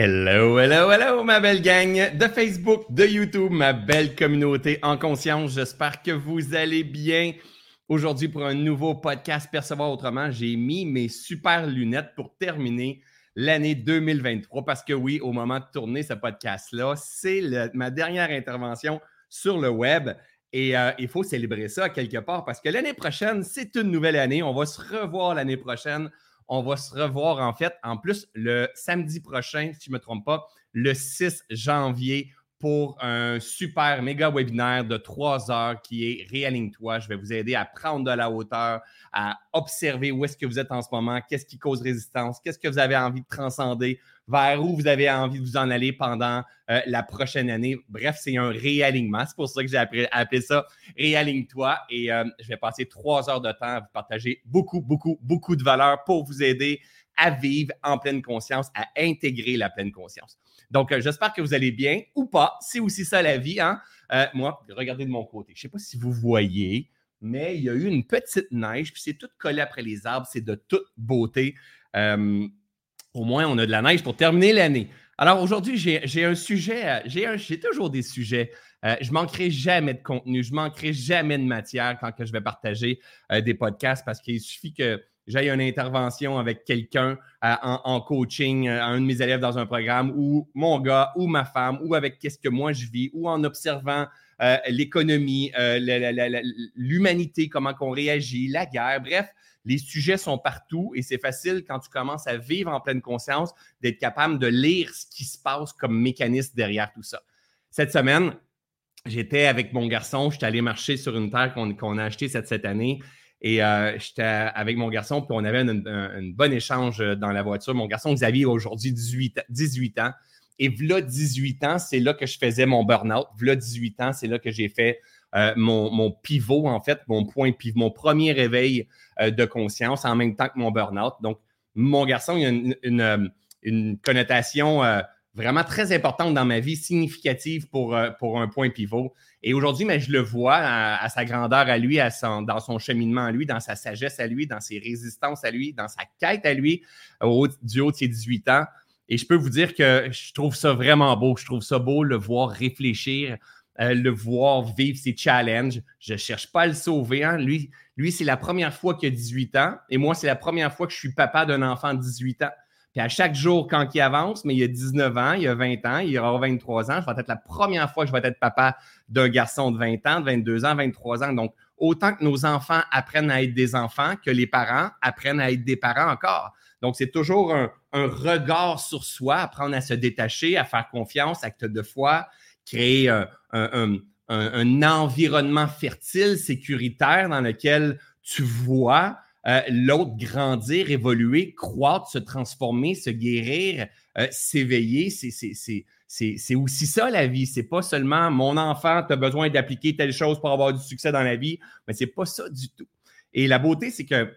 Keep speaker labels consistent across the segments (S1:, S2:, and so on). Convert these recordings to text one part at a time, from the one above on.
S1: Hello, hello, hello, ma belle gang de Facebook, de YouTube, ma belle communauté en conscience. J'espère que vous allez bien. Aujourd'hui, pour un nouveau podcast Percevoir autrement, j'ai mis mes super lunettes pour terminer l'année 2023 parce que oui, au moment de tourner ce podcast-là, c'est ma dernière intervention sur le web. Et euh, il faut célébrer ça quelque part parce que l'année prochaine, c'est une nouvelle année. On va se revoir l'année prochaine. On va se revoir en fait, en plus, le samedi prochain, si je ne me trompe pas, le 6 janvier pour un super méga webinaire de trois heures qui est Réaligne-toi. Je vais vous aider à prendre de la hauteur, à observer où est-ce que vous êtes en ce moment, qu'est-ce qui cause résistance, qu'est-ce que vous avez envie de transcender, vers où vous avez envie de vous en aller pendant euh, la prochaine année. Bref, c'est un réalignement. C'est pour ça que j'ai appelé, ça Réaligne-toi. Et euh, je vais passer trois heures de temps à vous partager beaucoup, beaucoup, beaucoup de valeurs pour vous aider à vivre en pleine conscience, à intégrer la pleine conscience. Donc, euh, j'espère que vous allez bien ou pas. C'est aussi ça la vie. Hein? moi, regardez de mon côté. Je ne sais pas si vous voyez, mais il y a eu une petite neige, puis c'est tout collé après les arbres. C'est de toute beauté au moins, on a de la neige pour terminer l'année. Alors aujourd'hui, j'ai un sujet, euh, j'ai toujours des sujets. Euh, je manquerai jamais de contenu, je manquerai jamais de matière quand que je vais partager euh, des podcasts parce qu'il suffit que j'aille une intervention avec quelqu'un en, coaching, un de mes élèves dans un programme, ou mon gars, ou ma femme, ou avec qu'est-ce que moi je vis, ou en observant l'économie, l'humanité, comment qu'on réagit, la guerre, bref les sujets sont partout et c'est facile quand tu commences à vivre en pleine conscience d'être capable de lire ce qui se passe comme mécanisme derrière tout ça. Cette semaine, j'étais avec mon garçon, j'étais allé marcher sur une terre qu'on a achetée cette année. Et euh, j'étais avec mon garçon, puis on avait un, bon échange dans la voiture. Mon garçon Xavier a aujourd'hui 18, 18 ans. Et voilà 18 ans, c'est là que je faisais mon burn-out. Voilà 18 ans, c'est là que j'ai fait euh, mon, pivot, en fait, mon point pivot, mon premier réveil euh, de conscience en même temps que mon burn-out. Donc, mon garçon, il a une, connotation euh, vraiment très importante dans ma vie, significative pour, pour un point pivot. Et aujourd'hui, mais je le vois à, sa grandeur à lui, à son, dans son cheminement à lui, dans sa sagesse à lui, dans ses résistances à lui, dans sa quête à lui, au, du haut de ses 18 ans. Et je peux vous dire que je trouve ça vraiment beau. Je trouve ça beau le voir réfléchir, euh, le voir vivre ses challenges. Je ne cherche pas à le sauver. Hein. Lui, lui c'est la première fois qu'il a 18 ans et moi, c'est la première fois que je suis papa d'un enfant de 18 ans. À chaque jour, quand il avance, mais il a 19 ans, il a 20 ans, il aura 23 ans, je vais être la première fois que je vais être papa d'un garçon de 20 ans, de 22 ans, 23 ans. Donc, autant que nos enfants apprennent à être des enfants, que les parents apprennent à être des parents encore. Donc, c'est toujours un, regard sur soi, apprendre à se détacher, à faire confiance, acte de foi, créer un, environnement fertile, sécuritaire dans lequel tu vois euh, l'autre grandir, évoluer, croître, se transformer, se guérir, euh, s'éveiller. C'est aussi ça la vie. C'est pas seulement mon enfant, tu as besoin d'appliquer telle chose pour avoir du succès dans la vie, mais c'est pas ça du tout. Et la beauté, c'est que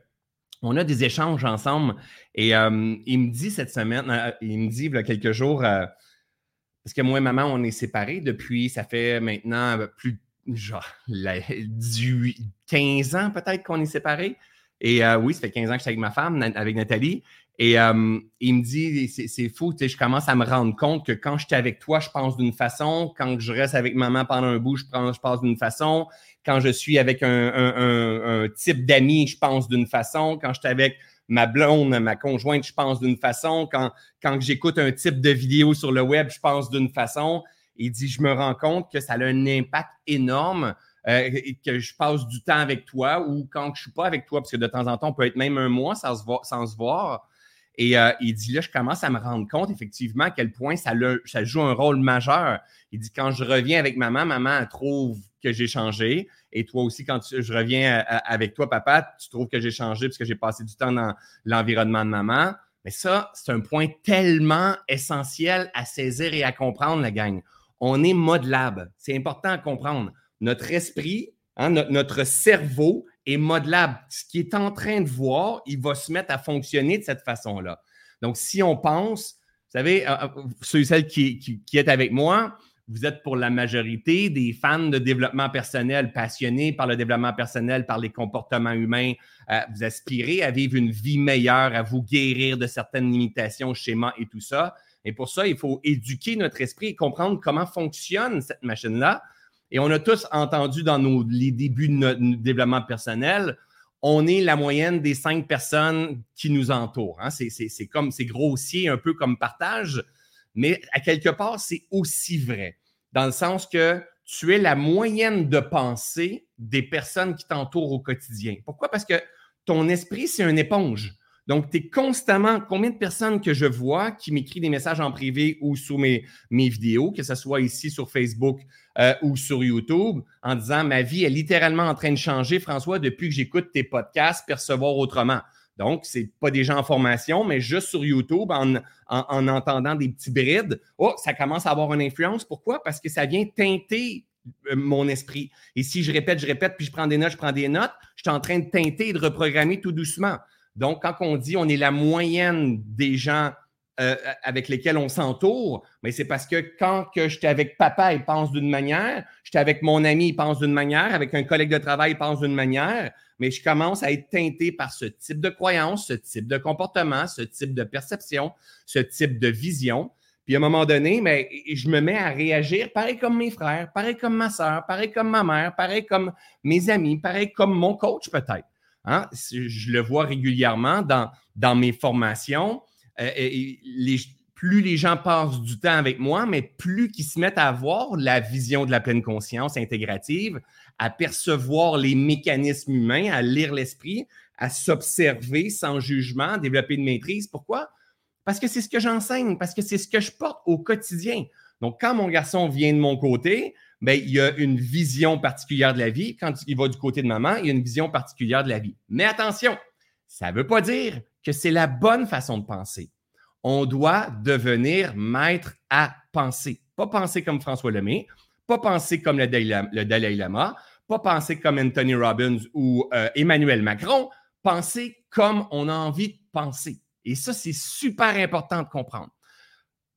S1: on a des échanges ensemble. Et euh, il me dit cette semaine, il me dit il a quelques jours, parce que moi et maman, on est séparés depuis, ça fait maintenant plus, genre, 18, 15 ans peut-être qu'on est séparés. Et euh, oui, ça fait 15 ans que je suis avec ma femme, avec Nathalie. Et euh, il me dit, c'est fou, tu sais, je commence à me rendre compte que quand je suis avec toi, je pense d'une façon. Quand je reste avec maman pendant un bout, je, pense, d'une façon. Quand je suis avec un, type d'amis, je pense d'une façon. Quand je suis avec ma blonde, ma conjointe, je pense d'une façon. Quand, quand j'écoute un type de vidéo sur le web, je pense d'une façon. Il dit, je me rends compte que ça a un impact énorme. Euh, que je passe du temps avec toi ou quand je ne suis pas avec toi, parce que de temps en temps, on peut être même un mois sans se voir. Et euh, il dit là, je commence à me rendre compte effectivement à quel point ça, ça joue un rôle majeur. Il dit quand je reviens avec maman, maman trouve que j'ai changé. Et toi aussi, quand je reviens euh, avec toi, papa, tu trouves que j'ai changé parce que j'ai passé du temps dans l'environnement de maman. Mais ça, c'est un point tellement essentiel à saisir et à comprendre, la gang. On est modelable. C'est important à comprendre. Notre esprit, hein, notre, cerveau est modelable. Ce qui est en train de voir, il va se mettre à fonctionner de cette façon-là. Donc, si on pense, vous savez, euh, euh, ceux et celles qui, qui, avec moi, vous êtes pour la majorité des fans de développement personnel, passionnés par le développement personnel, par les comportements humains. Euh, vous aspirez à vivre une vie meilleure, à vous guérir de certaines limitations, schémas et tout ça. Et pour ça, il faut éduquer notre esprit et comprendre comment fonctionne cette machine-là. Et on a tous entendu dans les débuts de notre développement personnel, on est la moyenne des cinq personnes qui nous entourent. Hein. C'est comme, c'est grossier, un peu comme partage, mais à quelque part, c'est aussi vrai. Dans le sens que tu es la moyenne de pensée des personnes qui t'entourent au quotidien. Pourquoi? Parce que ton esprit, c'est une éponge. Donc, tu es constamment, combien de personnes que je vois qui m'écrivent des messages en privé ou sous mes, mes vidéos, que ce soit ici sur Facebook euh, ou sur YouTube, en disant ma vie est littéralement en train de changer, François, depuis que j'écoute tes podcasts, percevoir autrement. Donc, ce n'est pas des gens en formation, mais juste sur YouTube, en, en, entendant des petits brides, oh, ça commence à avoir une influence. Pourquoi? Parce que ça vient teinter euh, mon esprit. Et si je répète, je répète, puis je prends des notes, je prends des notes, je suis en train de teinter et de reprogrammer tout doucement. Donc, quand on dit on est la moyenne des gens euh, avec lesquels on s'entoure, mais c'est parce que quand que j'étais avec papa, il pense d'une manière, j'étais avec mon ami, il pense d'une manière, avec un collègue de travail, il pense d'une manière, mais je commence à être teinté par ce type de croyance, ce type de comportement, ce type de perception, ce type de vision. Puis à un moment donné, mais je me mets à réagir pareil comme mes frères, pareil comme ma soeur, pareil comme ma mère, pareil comme mes amis, pareil comme mon coach peut-être. Hein? Je le vois régulièrement dans, dans mes formations. Euh, plus les gens passent du temps avec moi, mais plus qu'ils se mettent à avoir la vision de la pleine conscience intégrative, à percevoir les mécanismes humains, à lire l'esprit, à s'observer sans jugement, développer une maîtrise. Pourquoi? Parce que c'est ce que j'enseigne, parce que c'est ce que je porte au quotidien. Donc, quand mon garçon vient de mon côté, ben, il y a une vision particulière de la vie. Quand il va du côté de maman, il y a une vision particulière de la vie. Mais attention, ça ne veut pas dire que c'est la bonne façon de penser. On doit devenir maître à penser. Pas penser comme François Lemay, pas penser comme le Dalai Lama, pas penser comme Anthony Robbins ou euh, Emmanuel Macron, penser comme on a envie de penser. Et ça, c'est super important de comprendre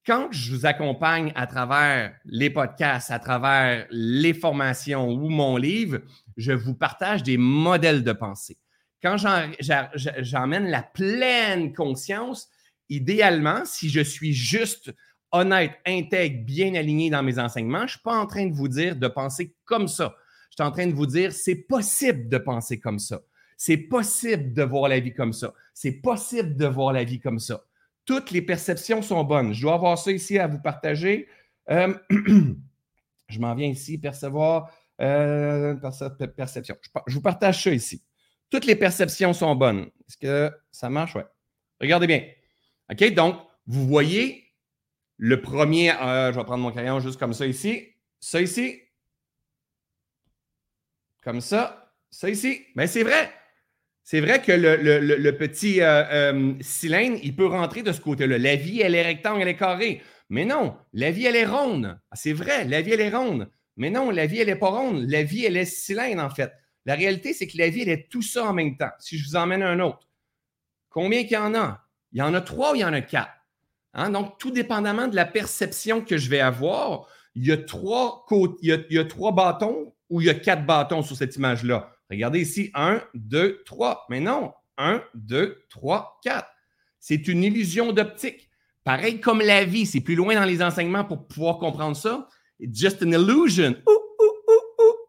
S1: quand je vous accompagne à travers les podcasts, à travers les formations ou mon livre, je vous partage des modèles de pensée. Quand j'emmène la pleine conscience, idéalement, si je suis juste honnête, intègre, bien aligné dans mes enseignements, je ne suis pas en train de vous dire de penser comme ça. Je suis en train de vous dire c'est possible de penser comme ça. C'est possible de voir la vie comme ça. C'est possible de voir la vie comme ça toutes les perceptions sont bonnes. Je dois avoir ça ici à vous partager. Euh, je m'en viens ici, percevoir, euh, perception. Je, vous partage ça ici. Toutes les perceptions sont bonnes. Est-ce que ça marche? Oui. Regardez bien. OK? Donc, vous voyez le premier, euh, je vais prendre mon crayon juste comme ça ici. Ça ici. Comme ça. Ça ici. Mais c'est vrai. C'est vrai que le, petit euh, euh, cylindre, il peut rentrer de ce côté-là. La vie, elle est rectangle, elle est carrée. Mais non, la vie, elle est ronde. Ah, c'est vrai, la vie, elle est ronde. Mais non, la vie, elle n'est pas ronde. La vie, elle est cylindre, en fait. La réalité, c'est que la vie, elle est tout ça en même temps. Si je vous emmène un autre, combien qu'il y en a? Il y en a trois ou il y en a quatre? Hein? Donc, tout dépendamment de la perception que je vais avoir, il y a trois, il y a trois bâtons ou il y a quatre bâtons sur cette image-là. Regardez ici, 1, 2, 3. Mais non, 1, 2, 3, 4. C'est une illusion d'optique. Pareil comme la vie, c'est plus loin dans les enseignements pour pouvoir comprendre ça. It's just an illusion.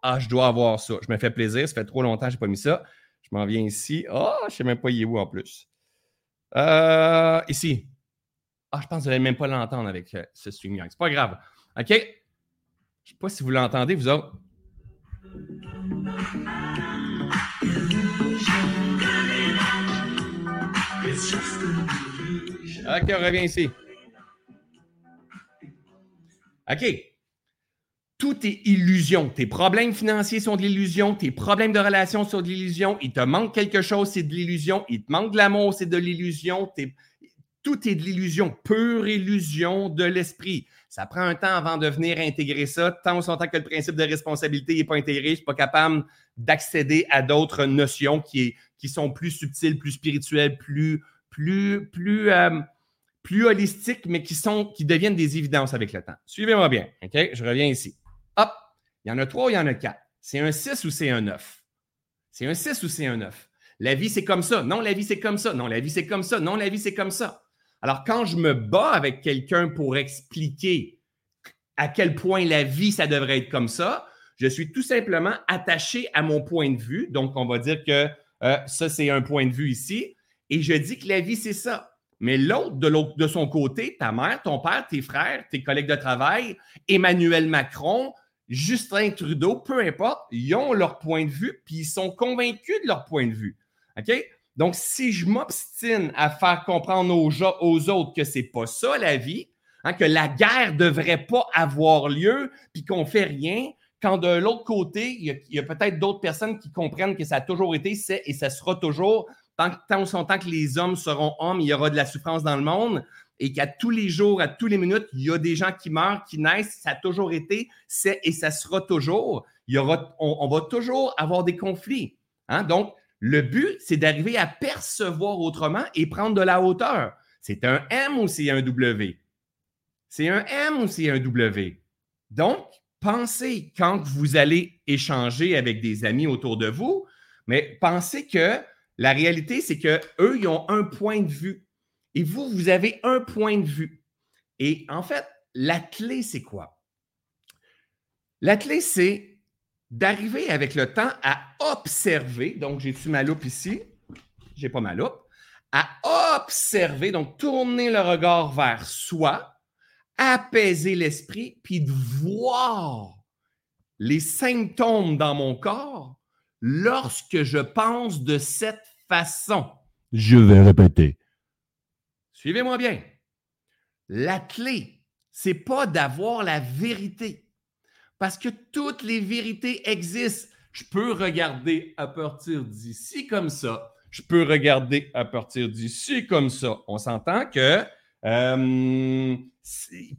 S1: ah, je dois avoir ça. Je me fais plaisir. Ça fait trop longtemps que je n'ai pas mis ça. Je m'en viens ici. Ah, je ne sais même pas, il est où en plus. Euh, ici. Ah, je pense que vous n'allez même pas l'entendre avec euh, ce StreamYard. C'est pas grave. OK? Je ne sais pas si vous l'entendez, vous autres. OK, on revient ici. OK. Tout est illusion. Tes problèmes financiers sont de l'illusion. Tes problèmes de relation sont de l'illusion. Il te manque quelque chose, c'est de l'illusion. Il te manque de l'amour, c'est de l'illusion. Tout est de l'illusion, pure illusion de l'esprit. Ça prend un temps avant de venir intégrer ça. Tant ou que le principe de responsabilité n'est pas intégré, je ne suis pas capable d'accéder à d'autres notions qui, sont plus subtiles, plus spirituelles, plus, plus, plus, euh, plus holistiques, mais qui, deviennent des évidences avec le temps. Suivez-moi bien. Je reviens ici. Hop! Il y en a trois, il y en a quatre? C'est un 6 ou c'est un 9? C'est un 6 ou c'est un 9? La vie, c'est comme ça. Non, la vie, c'est comme ça. Non, la vie, c'est comme ça. Non, la vie, c'est comme ça. Alors, quand je me bats avec quelqu'un pour expliquer à quel point la vie, ça devrait être comme ça, je suis tout simplement attaché à mon point de vue. Donc, on va dire que euh, ça, c'est un point de vue ici. Et je dis que la vie, c'est ça. Mais l'autre, de, son côté, ta mère, ton père, tes frères, tes collègues de travail, Emmanuel Macron, Justin Trudeau, peu importe, ils ont leur point de vue, puis ils sont convaincus de leur point de vue. OK? Donc, si je m'obstine à faire comprendre aux, aux autres que c'est pas ça la vie, hein, que la guerre devrait pas avoir lieu, puis qu'on fait rien, quand de l'autre côté, il y a, peut-être d'autres personnes qui comprennent que ça a toujours été, c'est et ça sera toujours, tant, tant, tant que les hommes seront hommes, il y aura de la souffrance dans le monde, et qu'à tous les jours, à tous les minutes, il y a des gens qui meurent, qui naissent, ça a toujours été, c'est et ça sera toujours. On, va toujours avoir des conflits. Hein? Donc, le but, c'est d'arriver à percevoir autrement et prendre de la hauteur. C'est un M ou c'est un W? C'est un M ou c'est un W? Donc, pensez quand vous allez échanger avec des amis autour de vous, mais pensez que la réalité, c'est qu'eux, ils ont un point de vue et vous, vous avez un point de vue. Et en fait, la clé, c'est quoi? La clé, c'est d'arriver avec le temps à observer. Donc, j'ai-tu ma loupe ici? J'ai pas ma loupe. À observer, donc tourner le regard vers soi, apaiser l'esprit, puis de voir les symptômes dans mon corps lorsque je pense de cette façon.
S2: Je vais répéter.
S1: Suivez-moi bien. La clé, c'est pas d'avoir la vérité. Parce que toutes les vérités existent. Je peux regarder à partir d'ici comme ça. Je peux regarder à partir d'ici comme ça. On s'entend que euh,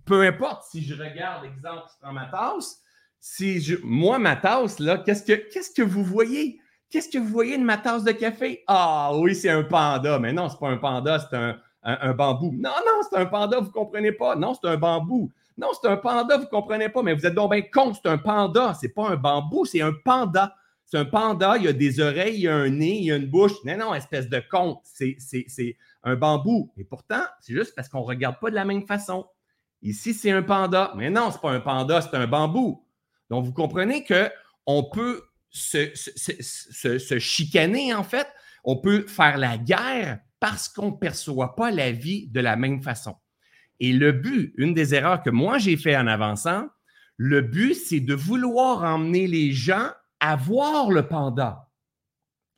S1: peu importe si je regarde, exemple, prends ma tasse. Si je, moi, ma tasse, là, qu'est-ce que, que vous voyez? Qu'est-ce que vous voyez de ma tasse de café? Ah oui, c'est un panda. Mais non, c'est pas un panda, c'est un, un, bambou. Non, non, c'est un panda, vous ne comprenez pas. Non, c'est un bambou. Non, c'est un panda, vous ne comprenez pas. Mais vous êtes donc bien con, c'est un panda. C'est pas un bambou, c'est un panda. C'est un panda, il y a des oreilles, il y a un nez, il y a une bouche. Non, non, espèce de con. C'est un bambou. Et pourtant, c'est juste parce qu'on ne regarde pas de la même façon. Ici, c'est un panda. Mais non, ce n'est pas un panda, c'est un bambou. Donc, vous comprenez qu'on peut se, chicaner, en fait. On peut faire la guerre parce qu'on ne perçoit pas la vie de la même façon. Et le but, une des erreurs que moi j'ai fait en avançant, le but, c'est de vouloir emmener les gens à voir le panda.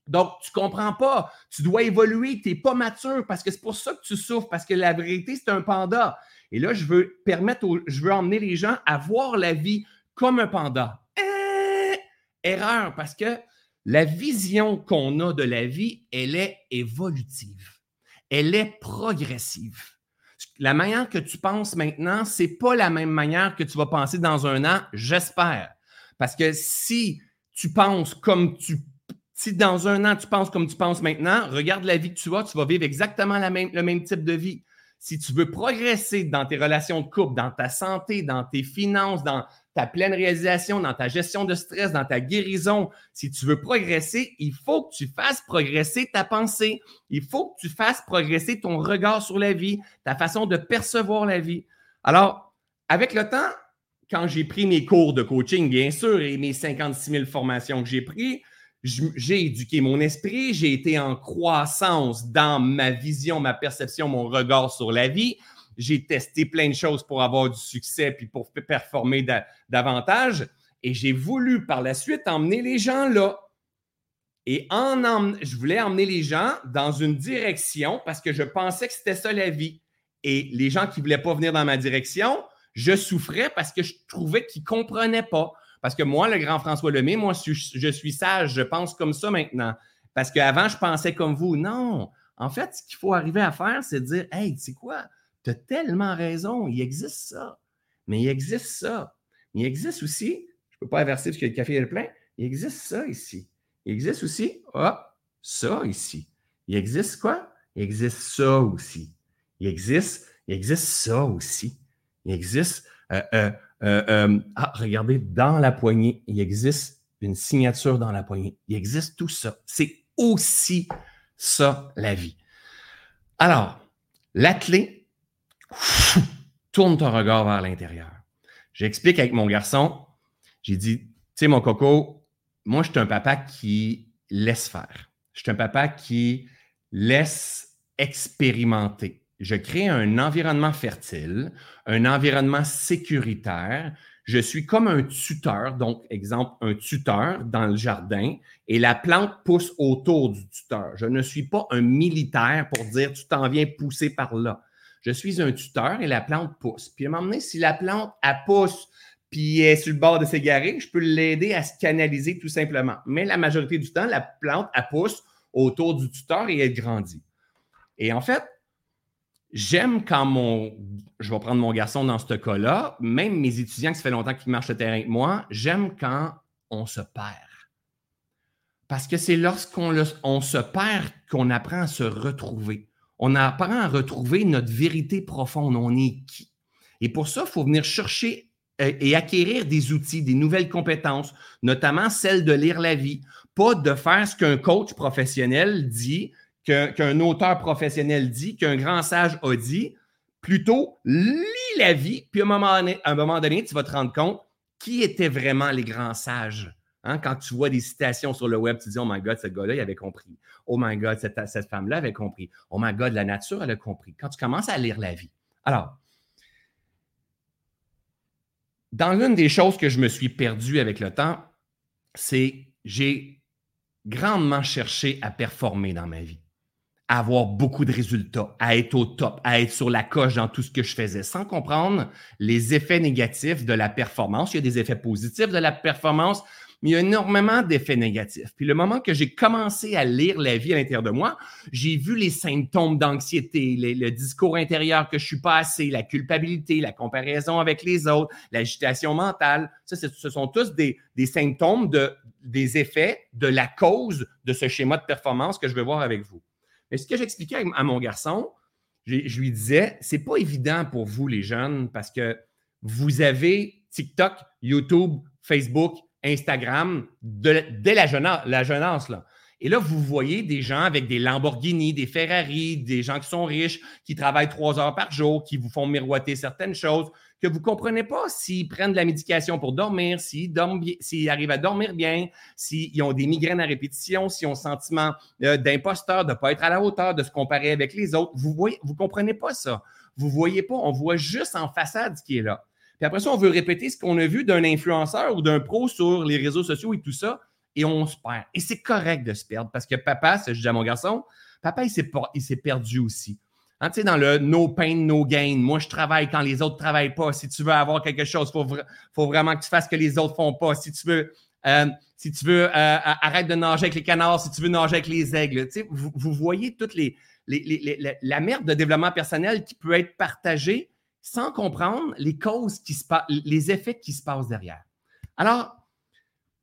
S1: Donc, tu ne comprends pas, tu dois évoluer, tu n'es pas mature parce que c'est pour ça que tu souffres, parce que la vérité, c'est un panda. Et là, je veux permettre, je veux emmener les gens à voir la vie comme un panda. Eh, erreur, parce que la vision qu'on a de la vie, elle est évolutive. Elle est progressive. La manière que tu penses maintenant, c'est pas la même manière que tu vas penser dans un an, j'espère. Parce que si tu penses comme tu si dans un an tu penses comme tu penses maintenant, regarde la vie que tu as, tu vas vivre exactement le même type de vie. Si tu veux progresser dans tes relations de couple, dans ta santé, dans tes finances, dans ta pleine réalisation, dans ta gestion de stress, dans ta guérison, si tu veux progresser, il faut que tu fasses progresser ta pensée. Il faut que tu fasses progresser ton regard sur la vie, ta façon de percevoir la vie. Alors, avec le temps, quand j'ai pris mes cours de coaching, bien sûr, et mes 56 000 formations que j'ai prises, j'ai éduqué mon esprit, j'ai été en croissance dans ma vision, ma perception, mon regard sur la vie. J'ai testé plein de choses pour avoir du succès puis pour performer davantage. Et j'ai voulu par la suite emmener les gens là. Et en je voulais emmener les gens dans une direction parce que je pensais que c'était ça la vie. Et les gens qui ne voulaient pas venir dans ma direction, je souffrais parce que je trouvais qu'ils ne comprenaient pas. Parce que moi, le grand François Lemay, moi, je, suis sage, je pense comme ça maintenant. Parce qu'avant, je pensais comme vous. Non. En fait, ce qu'il faut arriver à faire, c'est de dire Hey, tu sais quoi? Tu as tellement raison, il existe ça. Mais il existe ça. il existe aussi, je ne peux pas inverser parce que le café est plein, il existe ça ici. Il existe aussi, hop, ça ici. Il existe quoi? Il existe ça aussi. Il existe, il existe ça aussi. Il existe, euh, euh, euh, ah, regardez, dans la poignée, il existe une signature dans la poignée. Il existe tout ça. C'est aussi ça, la vie. Alors, la clé, tourne ton regard vers l'intérieur. J'explique avec mon garçon, j'ai dit, tu sais, mon coco, moi, je suis un papa qui laisse faire. Je suis un papa qui laisse expérimenter. Je crée un environnement fertile, un environnement sécuritaire. Je suis comme un tuteur, donc exemple, un tuteur dans le jardin et la plante pousse autour du tuteur. Je ne suis pas un militaire pour dire tu t'en viens pousser par là. Je suis un tuteur et la plante pousse. Puis à un moment donné, si la plante, elle pousse puis est sur le bord de s'égarer, je peux l'aider à se canaliser tout simplement. Mais la majorité du temps, la plante, elle pousse autour du tuteur et elle grandit. Et en fait, j'aime quand mon. Je vais prendre mon garçon dans ce cas-là, même mes étudiants qui ça fait longtemps qu'ils marchent le terrain avec moi, j'aime quand on se perd. Parce que c'est lorsqu'on on se perd qu'on apprend à se retrouver. On apprend à retrouver notre vérité profonde. On est qui? Et pour ça, il faut venir chercher euh, et acquérir des outils, des nouvelles compétences, notamment celle de lire la vie. Pas de faire ce qu'un coach professionnel dit, qu'un auteur professionnel dit, qu'un grand sage a dit. Plutôt, lis la vie, puis à un moment donné, un moment donné tu vas te rendre compte qui étaient vraiment les grands sages. Hein? Quand tu vois des citations sur le web, tu dis Oh my God, ce gars-là, il avait compris. Oh my God, cette, cette femme-là avait compris. Oh my God, la nature, elle a compris. Quand tu commences à lire la vie. Alors, dans l'une des choses que je me suis perdu avec le temps, c'est j'ai grandement cherché à performer dans ma vie avoir beaucoup de résultats, à être au top, à être sur la coche dans tout ce que je faisais, sans comprendre les effets négatifs de la performance. Il y a des effets positifs de la performance, mais il y a énormément d'effets négatifs. Puis le moment que j'ai commencé à lire la vie à l'intérieur de moi, j'ai vu les symptômes d'anxiété, le discours intérieur que je suis pas assez, la culpabilité, la comparaison avec les autres, l'agitation mentale. Ça, ce sont tous des, des symptômes de, des effets de la cause de ce schéma de performance que je vais voir avec vous. Mais ce que j'expliquais à mon garçon, je lui disais, c'est pas évident pour vous, les jeunes, parce que vous avez TikTok, YouTube, Facebook, Instagram dès la, jeunesse. Et là, vous voyez des gens avec des Lamborghini, des Ferrari, des gens qui sont riches, qui travaillent trois heures par jour, qui vous font miroiter certaines choses, que vous ne comprenez pas s'ils prennent de la médication pour dormir, s'ils, arrivent à dormir bien, s'ils ont des migraines à répétition, s'ils ont le sentiment euh, d'imposteur, de ne pas être à la hauteur, de se comparer avec les autres. Vous ne vous comprenez pas ça. Vous ne voyez pas, on voit juste en façade ce qui est là. Puis après ça, on veut répéter ce qu'on a vu d'un influenceur ou d'un pro sur les réseaux sociaux et tout ça et on se perd. Et c'est correct de se perdre parce que papa, je dis à mon garçon, papa, il s'est, perdu aussi. Hein, tu sais, dans le no pain, no gain, moi, je travaille quand les autres ne travaillent pas. Si tu veux avoir quelque chose, il faut, vraiment que tu fasses ce que les autres ne font pas. Si tu veux, euh, si tu veux, euh, arrête de nager avec les canards, si tu veux nager avec les aigles. Tu sais, vous, voyez toutes les, la merde de développement personnel qui peut être partagée sans comprendre les causes qui se les effets qui se passent derrière. Alors,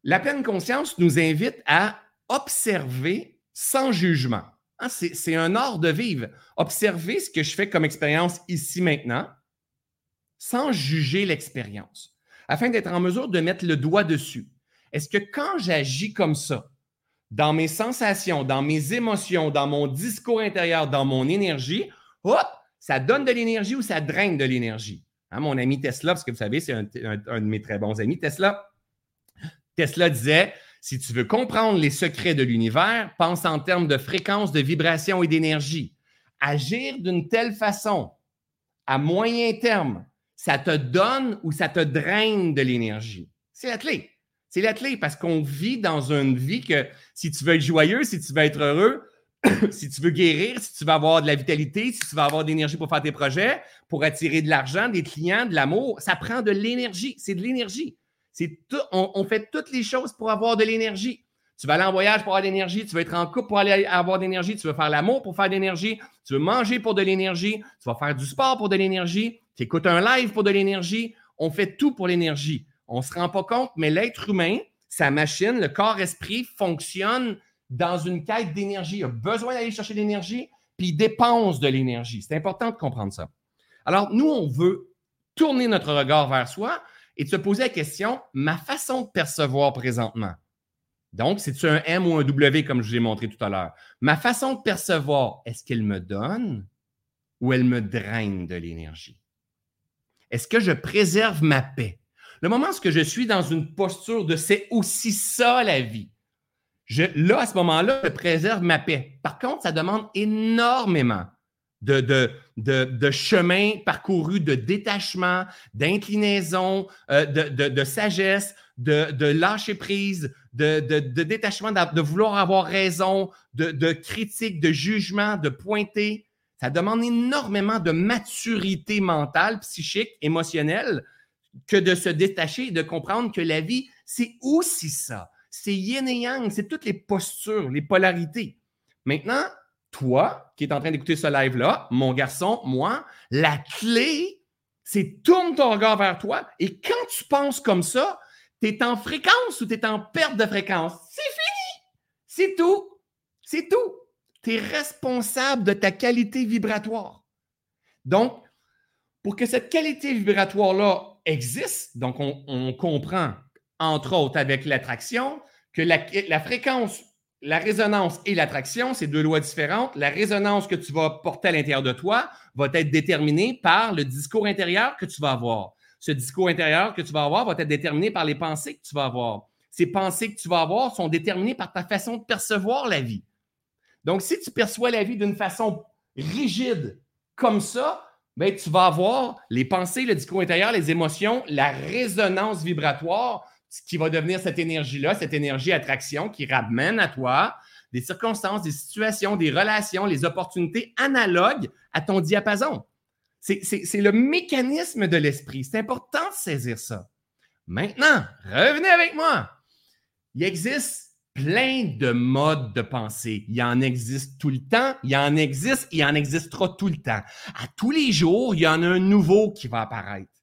S1: la pleine conscience nous invite à observer sans jugement. Hein, c'est un art de vivre. Observer ce que je fais comme expérience ici maintenant sans juger l'expérience, afin d'être en mesure de mettre le doigt dessus. Est-ce que quand j'agis comme ça, dans mes sensations, dans mes émotions, dans mon discours intérieur, dans mon énergie, hop, ça donne de l'énergie ou ça draine de l'énergie? Hein, mon ami Tesla, parce que vous savez, c'est un, de mes très bons amis, Tesla, Tesla disait, si tu veux comprendre les secrets de l'univers, pense en termes de fréquence, de vibration et d'énergie. Agir d'une telle façon, à moyen terme, ça te donne ou ça te draine de l'énergie. C'est la clé. C'est la clé parce qu'on vit dans une vie que si tu veux être joyeux, si tu veux être heureux, si tu veux guérir, si tu veux avoir de la vitalité, si tu veux avoir de l'énergie pour faire tes projets, pour attirer de l'argent, des clients, de l'amour, ça prend de l'énergie. C'est de l'énergie. On, fait toutes les choses pour avoir de l'énergie. Tu vas aller en voyage pour avoir de l'énergie, tu vas être en couple pour aller avoir de l'énergie, tu veux faire l'amour pour faire de l'énergie, tu veux manger pour de l'énergie, tu vas faire du sport pour de l'énergie, tu écoutes un live pour de l'énergie. On fait tout pour l'énergie. On ne se rend pas compte, mais l'être humain, sa machine, le corps-esprit fonctionne dans une quête d'énergie. Il a besoin d'aller chercher de l'énergie, puis il dépense de l'énergie. C'est important de comprendre ça. Alors, nous, on veut tourner notre regard vers soi, et de se poser la question, ma façon de percevoir présentement. Donc, c'est-tu un M ou un W comme je vous ai montré tout à l'heure? Ma façon de percevoir, est-ce qu'elle me donne ou elle me draine de l'énergie? Est-ce que je préserve ma paix? Le moment où je suis dans une posture de c'est aussi ça la vie, là, à ce moment-là, je préserve ma paix. Par contre, ça demande énormément de, de, de, de chemin parcouru, de détachement, d'inclinaison, euh, de, sagesse, de, lâcher prise, de, détachement, de vouloir avoir raison, de, critique, de jugement, de pointer. Ça demande énormément de maturité mentale, psychique, émotionnelle, que de se détacher et de comprendre que la vie, c'est aussi ça. C'est yin et yang, c'est toutes les postures, les polarités. Maintenant, toi qui es en train d'écouter ce live-là, mon garçon, moi, la clé, c'est tourne ton regard vers toi et quand tu penses comme ça, tu es en fréquence ou tu es en perte de fréquence. C'est fini. C'est tout. C'est tout. Tu es responsable de ta qualité vibratoire. Donc, pour que cette qualité vibratoire-là existe, donc on, comprend, entre autres avec l'attraction, que la fréquence la résonance et l'attraction, c'est deux lois différentes. La résonance que tu vas porter à l'intérieur de toi va être déterminée par le discours intérieur que tu vas avoir. Ce discours intérieur que tu vas avoir va être déterminé par les pensées que tu vas avoir. Ces pensées que tu vas avoir sont déterminées par ta façon de percevoir la vie. Donc, si tu perçois la vie d'une façon rigide comme ça, ben, tu vas avoir les pensées, le discours intérieur, les émotions, la résonance vibratoire ce qui va devenir cette énergie-là, cette énergie attraction qui ramène à toi des circonstances, des situations, des relations, les opportunités analogues à ton diapason. C'est le mécanisme de l'esprit. C'est important de saisir ça. Maintenant, revenez avec moi. Il existe plein de modes de pensée. Il en existe tout le temps, il en existe, il en existera tout le temps. À tous les jours, il y en a un nouveau qui va apparaître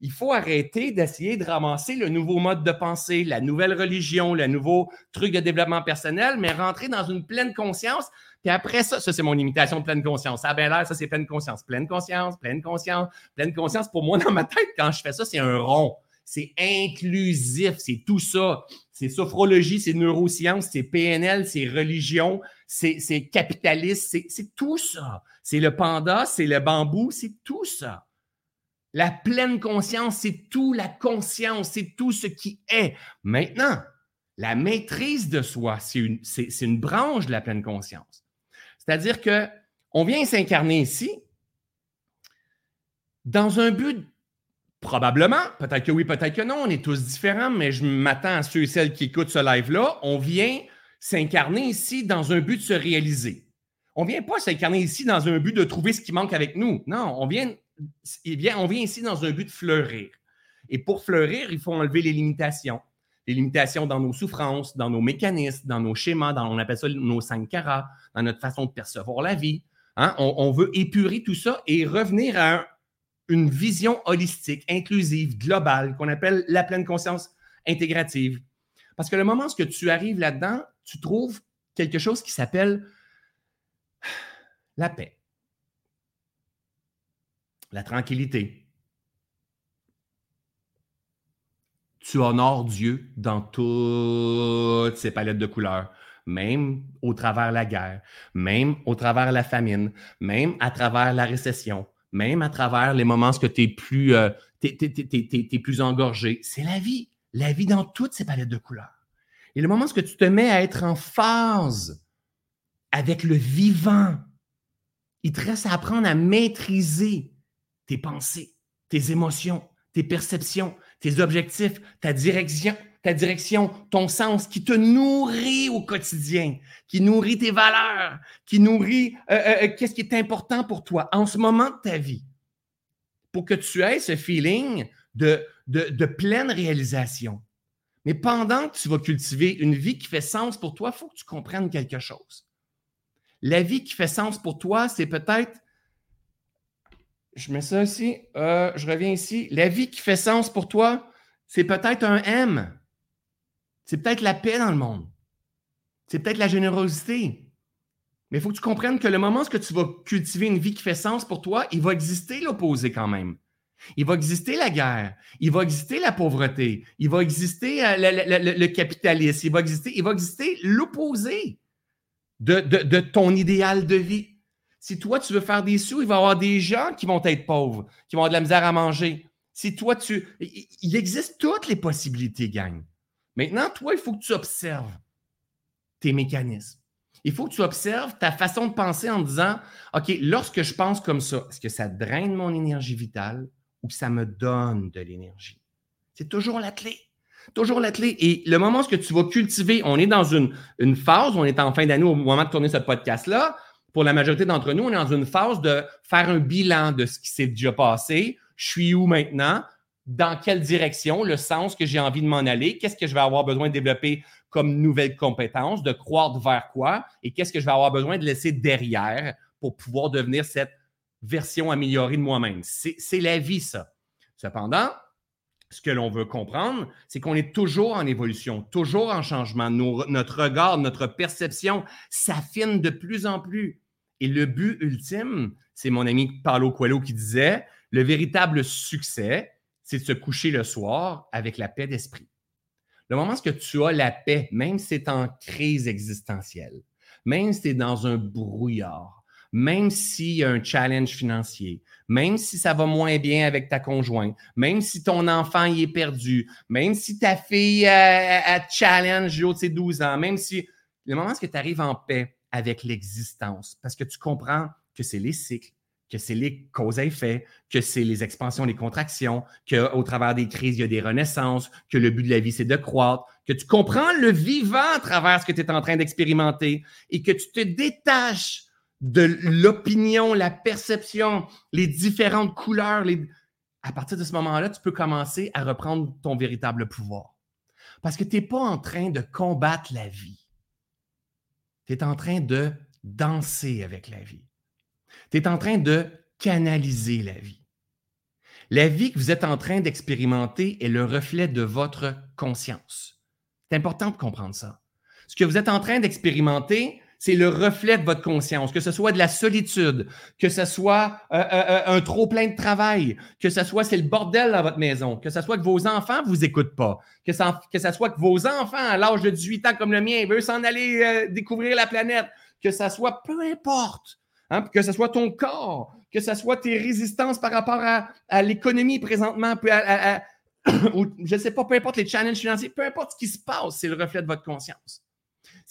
S1: il faut arrêter d'essayer de ramasser le nouveau mode de pensée, la nouvelle religion, le nouveau truc de développement personnel, mais rentrer dans une pleine conscience. Puis après ça, ça c'est mon imitation de pleine conscience. Ça a bien l'air, ça c'est pleine conscience. Pleine conscience, pleine conscience, pleine conscience. Pour moi, dans ma tête, quand je fais ça, c'est un rond. C'est inclusif, c'est tout ça. C'est sophrologie, c'est neurosciences, c'est PNL, c'est religion, c'est capitaliste, c'est tout ça. C'est le panda, c'est le bambou, c'est tout ça. La pleine conscience, c'est tout la conscience, c'est tout ce qui est. Maintenant, la maîtrise de soi, c'est une, branche de la pleine conscience. C'est-à-dire que on vient s'incarner ici dans un but, probablement, peut-être que oui, peut-être que non, on est tous différents, mais je m'attends à ceux et celles qui écoutent ce live-là, on vient s'incarner ici dans un but de se réaliser. On ne vient pas s'incarner ici dans un but de trouver ce qui manque avec nous. Non, on vient on vient ici dans un but de fleurir. Et pour fleurir, il faut enlever les limitations. Les limitations dans nos souffrances, dans nos mécanismes, dans nos schémas, dans, on appelle ça nos cinq carats, dans notre façon de percevoir la vie. Hein. On, veut épurer tout ça et revenir à une vision holistique, inclusive, globale, qu'on appelle la pleine conscience intégrative. Parce que le moment où tu arrives là-dedans, tu trouves quelque chose qui s'appelle la paix la tranquillité. Tu honores Dieu dans toutes ses palettes de couleurs, même au travers la guerre, même au travers la famine, même à travers la récession, même à travers les moments où tu es plus, euh, plus engorgé. C'est la vie. La vie dans toutes ses palettes de couleurs. Et le moment où tu te mets à être en phase avec le vivant, il te reste à apprendre à maîtriser tes pensées, tes émotions, tes perceptions, tes objectifs, ta direction, ta direction, ton sens qui te nourrit au quotidien, qui nourrit tes valeurs, qui nourrit euh, euh, euh, qu'est-ce qui est important pour toi en ce moment de ta vie, pour que tu aies ce feeling de, de, de pleine réalisation. Mais pendant que tu vas cultiver une vie qui fait sens pour toi, il faut que tu comprennes quelque chose. La vie qui fait sens pour toi, c'est peut-être je mets ça ici. Euh, je reviens ici. La vie qui fait sens pour toi, c'est peut-être un M. C'est peut-être la paix dans le monde. C'est peut-être la générosité. Mais il faut que tu comprennes que le moment où tu vas cultiver une vie qui fait sens pour toi, il va exister l'opposé quand même. Il va exister la guerre, il va exister la pauvreté, il va exister euh, le, capitalisme, il va exister, il va exister l'opposé de ton idéal de vie. Si toi, tu veux faire des sous, il va y avoir des gens qui vont être pauvres, qui vont avoir de la misère à manger. Si toi, tu. Il existe toutes les possibilités, gang. Maintenant, toi, il faut que tu observes tes mécanismes. Il faut que tu observes ta façon de penser en disant OK, lorsque je pense comme ça, est-ce que ça draine mon énergie vitale ou ça me donne de l'énergie? C'est toujours la clé. Toujours la clé. Et le moment où tu vas cultiver, on est dans une, une phase, on est en fin d'année au moment de tourner ce podcast-là. Pour la majorité d'entre nous, on est dans une phase de faire un bilan de ce qui s'est déjà passé. Je suis où maintenant? Dans quelle direction? Le sens que j'ai envie de m'en aller? Qu'est-ce que je vais avoir besoin de développer comme nouvelle compétence? De croire vers quoi? Et qu'est-ce que je vais avoir besoin de laisser derrière pour pouvoir devenir cette version améliorée de moi-même? C'est la vie, ça. Cependant, ce que l'on veut comprendre, c'est qu'on est toujours en évolution, toujours en changement. notre regard, notre perception s'affine de plus en plus. Et le but ultime, c'est mon ami Paulo Coelho qui disait, le véritable succès, c'est de se coucher le soir avec la paix d'esprit. Le moment où tu as la paix, même si c'est en crise existentielle, même si tu es dans un brouillard, même s'il y a un challenge financier, même si ça va moins bien avec ta conjointe, même si ton enfant y est perdu, même si ta fille a, challenge de ses 12 ans, même si le moment où tu arrives en paix avec l'existence, parce que tu comprends que c'est les cycles, que c'est les causes à effet, que c'est les expansions, les contractions, qu'au travers des crises, il y a des renaissances, que le but de la vie, c'est de croître, que tu comprends le vivant à travers ce que tu es en train d'expérimenter et que tu te détaches de l'opinion, la perception, les différentes couleurs. À partir de ce moment-là, tu peux commencer à reprendre ton véritable pouvoir. Parce que tu n'es pas en train de combattre la vie. Tu es en train de danser avec la vie. Tu es en train de canaliser la vie. La vie que vous êtes en train d'expérimenter est le reflet de votre conscience. C'est important de comprendre ça. Ce que vous êtes en train d'expérimenter, c'est le reflet de votre conscience, que ce soit de la solitude, que ce soit euh, euh, euh, un trop plein de travail, que ce soit c'est le bordel dans votre maison, que ce soit que vos enfants ne vous écoutent pas, que ça, que ce soit que vos enfants à l'âge de 18 ans comme le mien veulent s'en aller découvrir la planète, que ce soit peu importe, hein, que ce soit ton corps, que ce soit tes résistances par rapport à, l'économie présentement, ou je ne sais pas, peu importe les challenges financiers, peu importe ce qui se passe, c'est le reflet de votre conscience.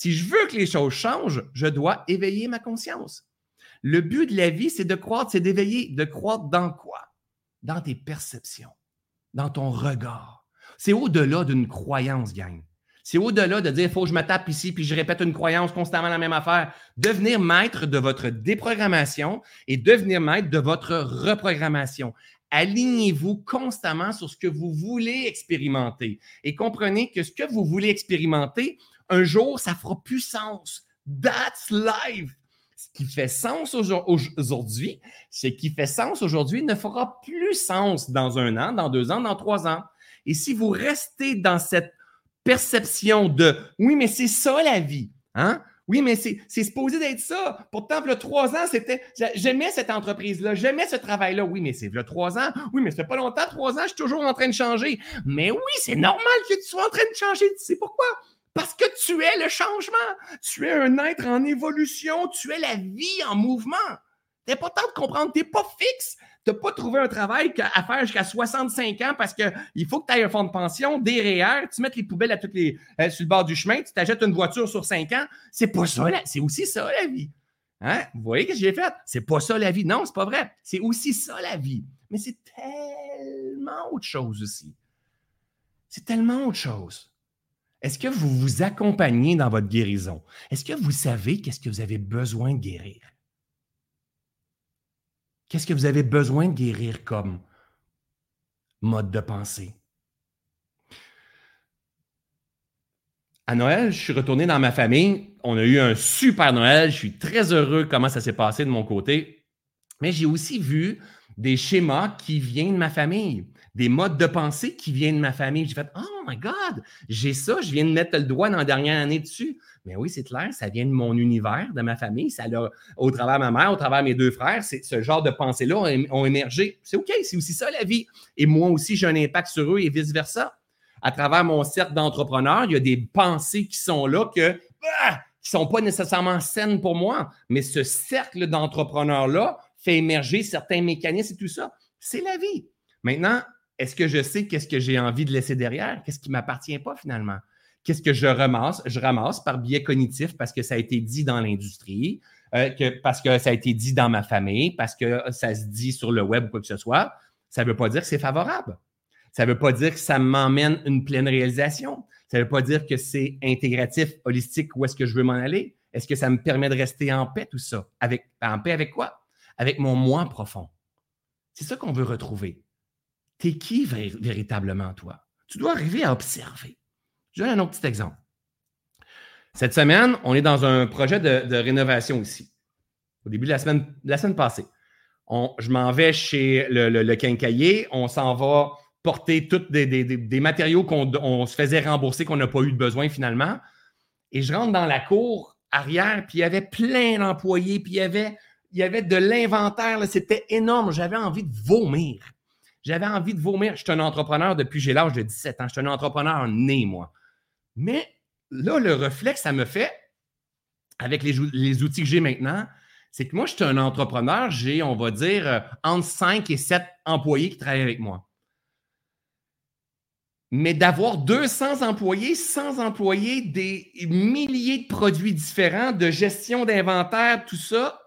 S1: Si je veux que les choses changent, je dois éveiller ma conscience. Le but de la vie, c'est de croître, c'est d'éveiller. De croître dans quoi? Dans tes perceptions, dans ton regard. C'est au-delà d'une croyance, gang. C'est au-delà de dire, il faut que je me tape ici, puis je répète une croyance constamment la même affaire. Devenir maître de votre déprogrammation et devenir maître de votre reprogrammation. Alignez-vous constamment sur ce que vous voulez expérimenter et comprenez que ce que vous voulez expérimenter, un jour, ça fera plus sens. That's life. Ce qui fait sens aujourd'hui, ce qui fait sens aujourd'hui ne fera plus sens dans un an, dans deux ans, dans trois ans. Et si vous restez dans cette perception de oui, mais c'est ça la vie, hein? Oui, mais c'est supposé d'être ça. Pourtant, le trois ans, c'était. J'aimais cette entreprise-là, j'aimais ce travail-là. Oui, mais c'est le trois ans. Oui, mais ça fait pas longtemps, trois ans, je suis toujours en train de changer. Mais oui, c'est normal que tu sois en train de changer. Tu sais pourquoi? Parce que tu es le changement. Tu es un être en évolution. Tu es la vie en mouvement. C'est important de comprendre. Tu n'es pas fixe. Tu n'as pas trouvé un travail à faire jusqu'à 65 ans parce qu'il faut que tu aies un fonds de pension, des REER, tu mettes les poubelles à toutes les, euh, sur le bord du chemin, tu t'achètes une voiture sur 5 ans. C'est pas ça, c'est aussi ça la vie. Hein? Vous voyez ce que j'ai fait? C'est pas ça la vie. Non, c'est pas vrai. C'est aussi ça la vie. Mais c'est tellement autre chose aussi. C'est tellement autre chose. Est-ce que vous vous accompagnez dans votre guérison? Est-ce que vous savez qu'est-ce que vous avez besoin de guérir? Qu'est-ce que vous avez besoin de guérir comme mode de pensée? À Noël, je suis retourné dans ma famille. On a eu un super Noël. Je suis très heureux comment ça s'est passé de mon côté. Mais j'ai aussi vu des schémas qui viennent de ma famille des modes de pensée qui viennent de ma famille. J'ai fait Oh my God, j'ai ça, je viens de mettre le doigt dans la dernière année dessus. Mais oui, c'est clair, ça vient de mon univers, de ma famille. Ça au travers de ma mère, au travers de mes deux frères, ce genre de pensées-là ont, émergé. C'est OK, c'est aussi ça la vie. Et moi aussi, j'ai un impact sur eux et vice-versa. À travers mon cercle d'entrepreneurs, il y a des pensées qui sont là que, ah, qui ne sont pas nécessairement saines pour moi, mais ce cercle d'entrepreneurs-là fait émerger certains mécanismes et tout ça. C'est la vie. Maintenant, est-ce que je sais qu'est-ce que j'ai envie de laisser derrière? Qu'est-ce qui ne m'appartient pas finalement? Qu'est-ce que je ramasse? Je ramasse par biais cognitif parce que ça a été dit dans l'industrie, euh, parce que ça a été dit dans ma famille, parce que ça se dit sur le web ou quoi que ce soit. Ça ne veut pas dire que c'est favorable. Ça ne veut pas dire que ça m'emmène une pleine réalisation. Ça ne veut pas dire que c'est intégratif, holistique, où est-ce que je veux m'en aller? Est-ce que ça me permet de rester en paix, tout ça? En paix avec quoi? Avec mon moi profond. C'est ça qu'on veut retrouver. T'es qui véritablement, toi? Tu dois arriver à observer. Je donne un autre petit exemple. Cette semaine, on est dans un projet de, rénovation ici. Au début de la semaine, passée. je m'en vais chez le, le, quincailler. On s'en va porter tous des, matériaux qu'on se faisait rembourser, qu'on n'a pas eu de besoin finalement. Et je rentre dans la cour arrière, puis il y avait plein d'employés, puis avait, il y avait de l'inventaire. C'était énorme. J'avais envie de vomir. J'avais envie de vomir. Je suis un entrepreneur depuis j'ai l'âge de 17 ans. Je suis un entrepreneur né, moi. Mais là, le réflexe, ça me fait, avec les, outils que j'ai maintenant, c'est que moi, je suis un entrepreneur, j'ai, on va dire, euh, entre 5 et 7 employés qui travaillent avec moi. Mais d'avoir 200 employés, 100 employés, des milliers de produits différents, de gestion d'inventaire, tout ça,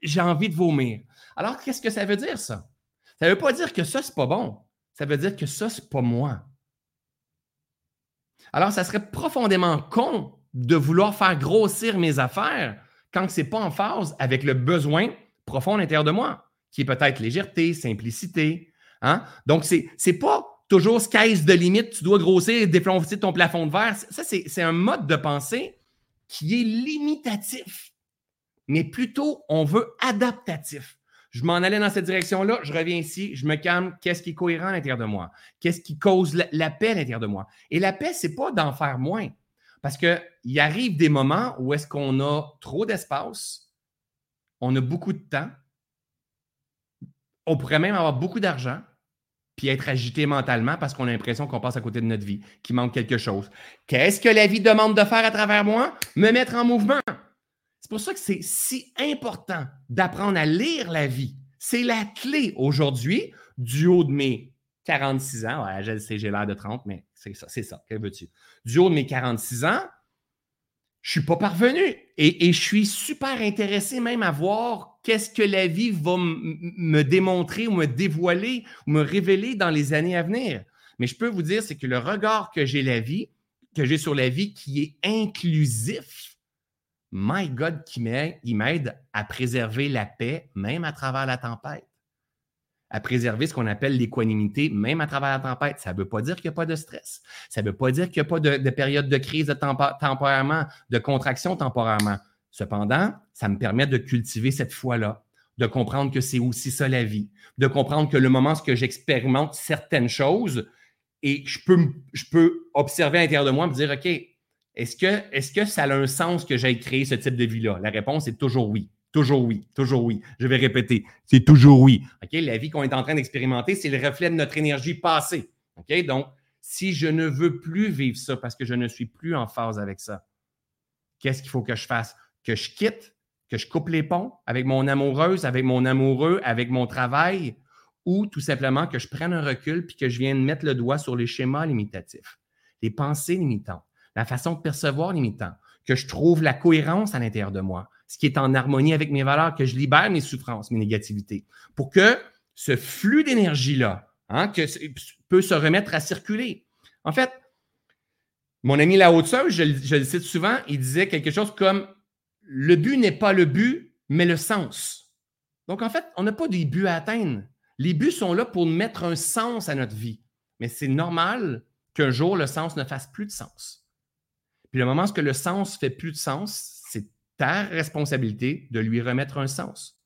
S1: j'ai envie de vomir. Alors, qu'est-ce que ça veut dire, ça? Ça ne veut pas dire que ça, c'est pas bon. Ça veut dire que ça, c'est pas moi. Alors, ça serait profondément con de vouloir faire grossir mes affaires quand ce n'est pas en phase avec le besoin profond à l'intérieur de moi, qui est peut-être légèreté, simplicité. Hein? Donc, ce n'est pas toujours sky's de limite, tu dois grossir et défoncer ton plafond de verre. Ça, c'est un mode de pensée qui est limitatif, mais plutôt on veut adaptatif. Je m'en allais dans cette direction-là, je reviens ici, je me calme. Qu'est-ce qui est cohérent à l'intérieur de moi? Qu'est-ce qui cause la, paix à l'intérieur de moi? Et la paix, ce n'est pas d'en faire moins. Parce qu'il arrive des moments où est-ce qu'on a trop d'espace, on a beaucoup de temps, on pourrait même avoir beaucoup d'argent, puis être agité mentalement parce qu'on a l'impression qu'on passe à côté de notre vie, qu'il manque quelque chose. Qu'est-ce que la vie demande de faire à travers moi? Me mettre en mouvement. C'est pour ça que c'est si important d'apprendre à lire la vie. C'est la clé aujourd'hui, du haut de mes 46 ans. Ouais, je sais, j'ai l'air de 30, mais c'est ça, c'est ça. Que veux-tu? Du haut de mes 46 ans, je ne suis pas parvenu. Et, je suis super intéressé même à voir qu'est-ce que la vie va me démontrer ou me dévoiler ou me révéler dans les années à venir. Mais je peux vous dire, c'est que le regard que j'ai la vie, que j'ai sur la vie qui est inclusif, My God, qui m'aide à préserver la paix, même à travers la tempête. À préserver ce qu'on appelle l'équanimité, même à travers la tempête. Ça ne veut pas dire qu'il n'y a pas de stress. Ça ne veut pas dire qu'il n'y a pas de, période de crise temporairement, de contraction temporairement. Cependant, ça me permet de cultiver cette foi-là, de comprendre que c'est aussi ça la vie, de comprendre que le moment où j'expérimente certaines choses, et je je peux observer à l'intérieur de moi, me dire, OK, est-ce que, est que ça a un sens que j'aille créer ce type de vie-là? La réponse est toujours oui. Toujours oui, toujours oui. Je vais répéter, c'est toujours oui. OK? La vie qu'on est en train d'expérimenter, c'est le reflet de notre énergie passée. Donc, si je ne veux plus vivre ça parce que je ne suis plus en phase avec ça, qu'est-ce qu'il faut que je fasse? Que je quitte, que je coupe les ponts avec mon amoureuse, avec mon amoureux, avec mon travail, ou tout simplement que je prenne un recul puis que je vienne mettre le doigt sur les schémas limitatifs, les pensées limitantes la façon de percevoir limitant, que je trouve la cohérence à l'intérieur de moi, ce qui est en harmonie avec mes valeurs, que je libère mes souffrances, mes négativités, pour que ce flux d'énergie-là hein, que, peut se remettre à circuler. En fait, mon ami Lao Tzu, je, je le cite souvent, il disait quelque chose comme le but n'est pas le but, mais le sens. Donc, en fait, on n'a pas des buts à atteindre. Les buts sont là pour mettre un sens à notre vie. Mais c'est normal qu'un jour, le sens ne fasse plus de sens. Puis le moment où le sens fait plus de sens, c'est ta responsabilité de lui remettre un sens.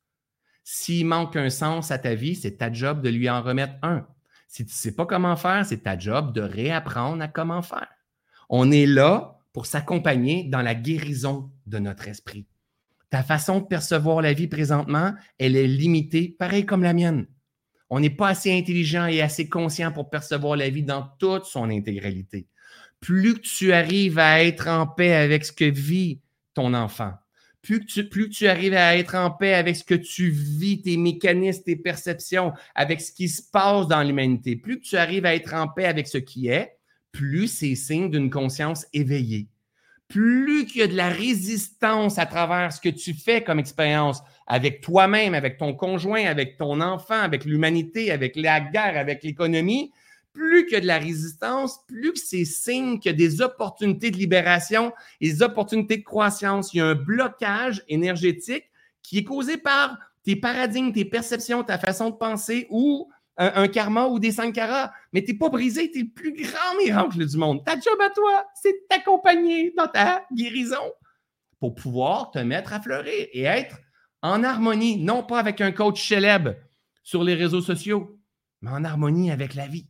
S1: S'il manque un sens à ta vie, c'est ta job de lui en remettre un. Si tu ne sais pas comment faire, c'est ta job de réapprendre à comment faire. On est là pour s'accompagner dans la guérison de notre esprit. Ta façon de percevoir la vie présentement, elle est limitée, pareil comme la mienne. On n'est pas assez intelligent et assez conscient pour percevoir la vie dans toute son intégralité plus que tu arrives à être en paix avec ce que vit ton enfant, plus que, tu, arrives à être en paix avec ce que tu vis, tes mécanismes, tes perceptions, avec ce qui se passe dans l'humanité, plus que tu arrives à être en paix avec ce qui est, plus c'est signe d'une conscience éveillée. Plus qu'il y a de la résistance à travers ce que tu fais comme expérience avec toi-même, avec ton conjoint, avec ton enfant, avec l'humanité, avec la guerre, avec l'économie, plus que de la résistance, plus que c'est signe qu'il y a des opportunités de libération et des opportunités de croissance. Il y a un blocage énergétique qui est causé par tes paradigmes, tes perceptions, ta façon de penser ou un, karma ou des sankaras. Mais tu n'es pas brisé, tu es le plus grand miracle du monde. Ta job à toi, c'est t'accompagner dans ta guérison pour pouvoir te mettre à fleurir et être en harmonie, non pas avec un coach célèbre sur les réseaux sociaux, mais en harmonie avec la vie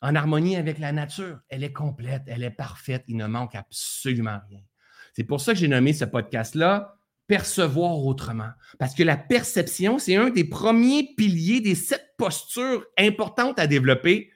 S1: en harmonie avec la nature. Elle est complète, elle est parfaite, il ne manque absolument rien. C'est pour ça que j'ai nommé ce podcast-là Percevoir autrement. Parce que la perception, c'est un des premiers piliers des sept postures importantes à développer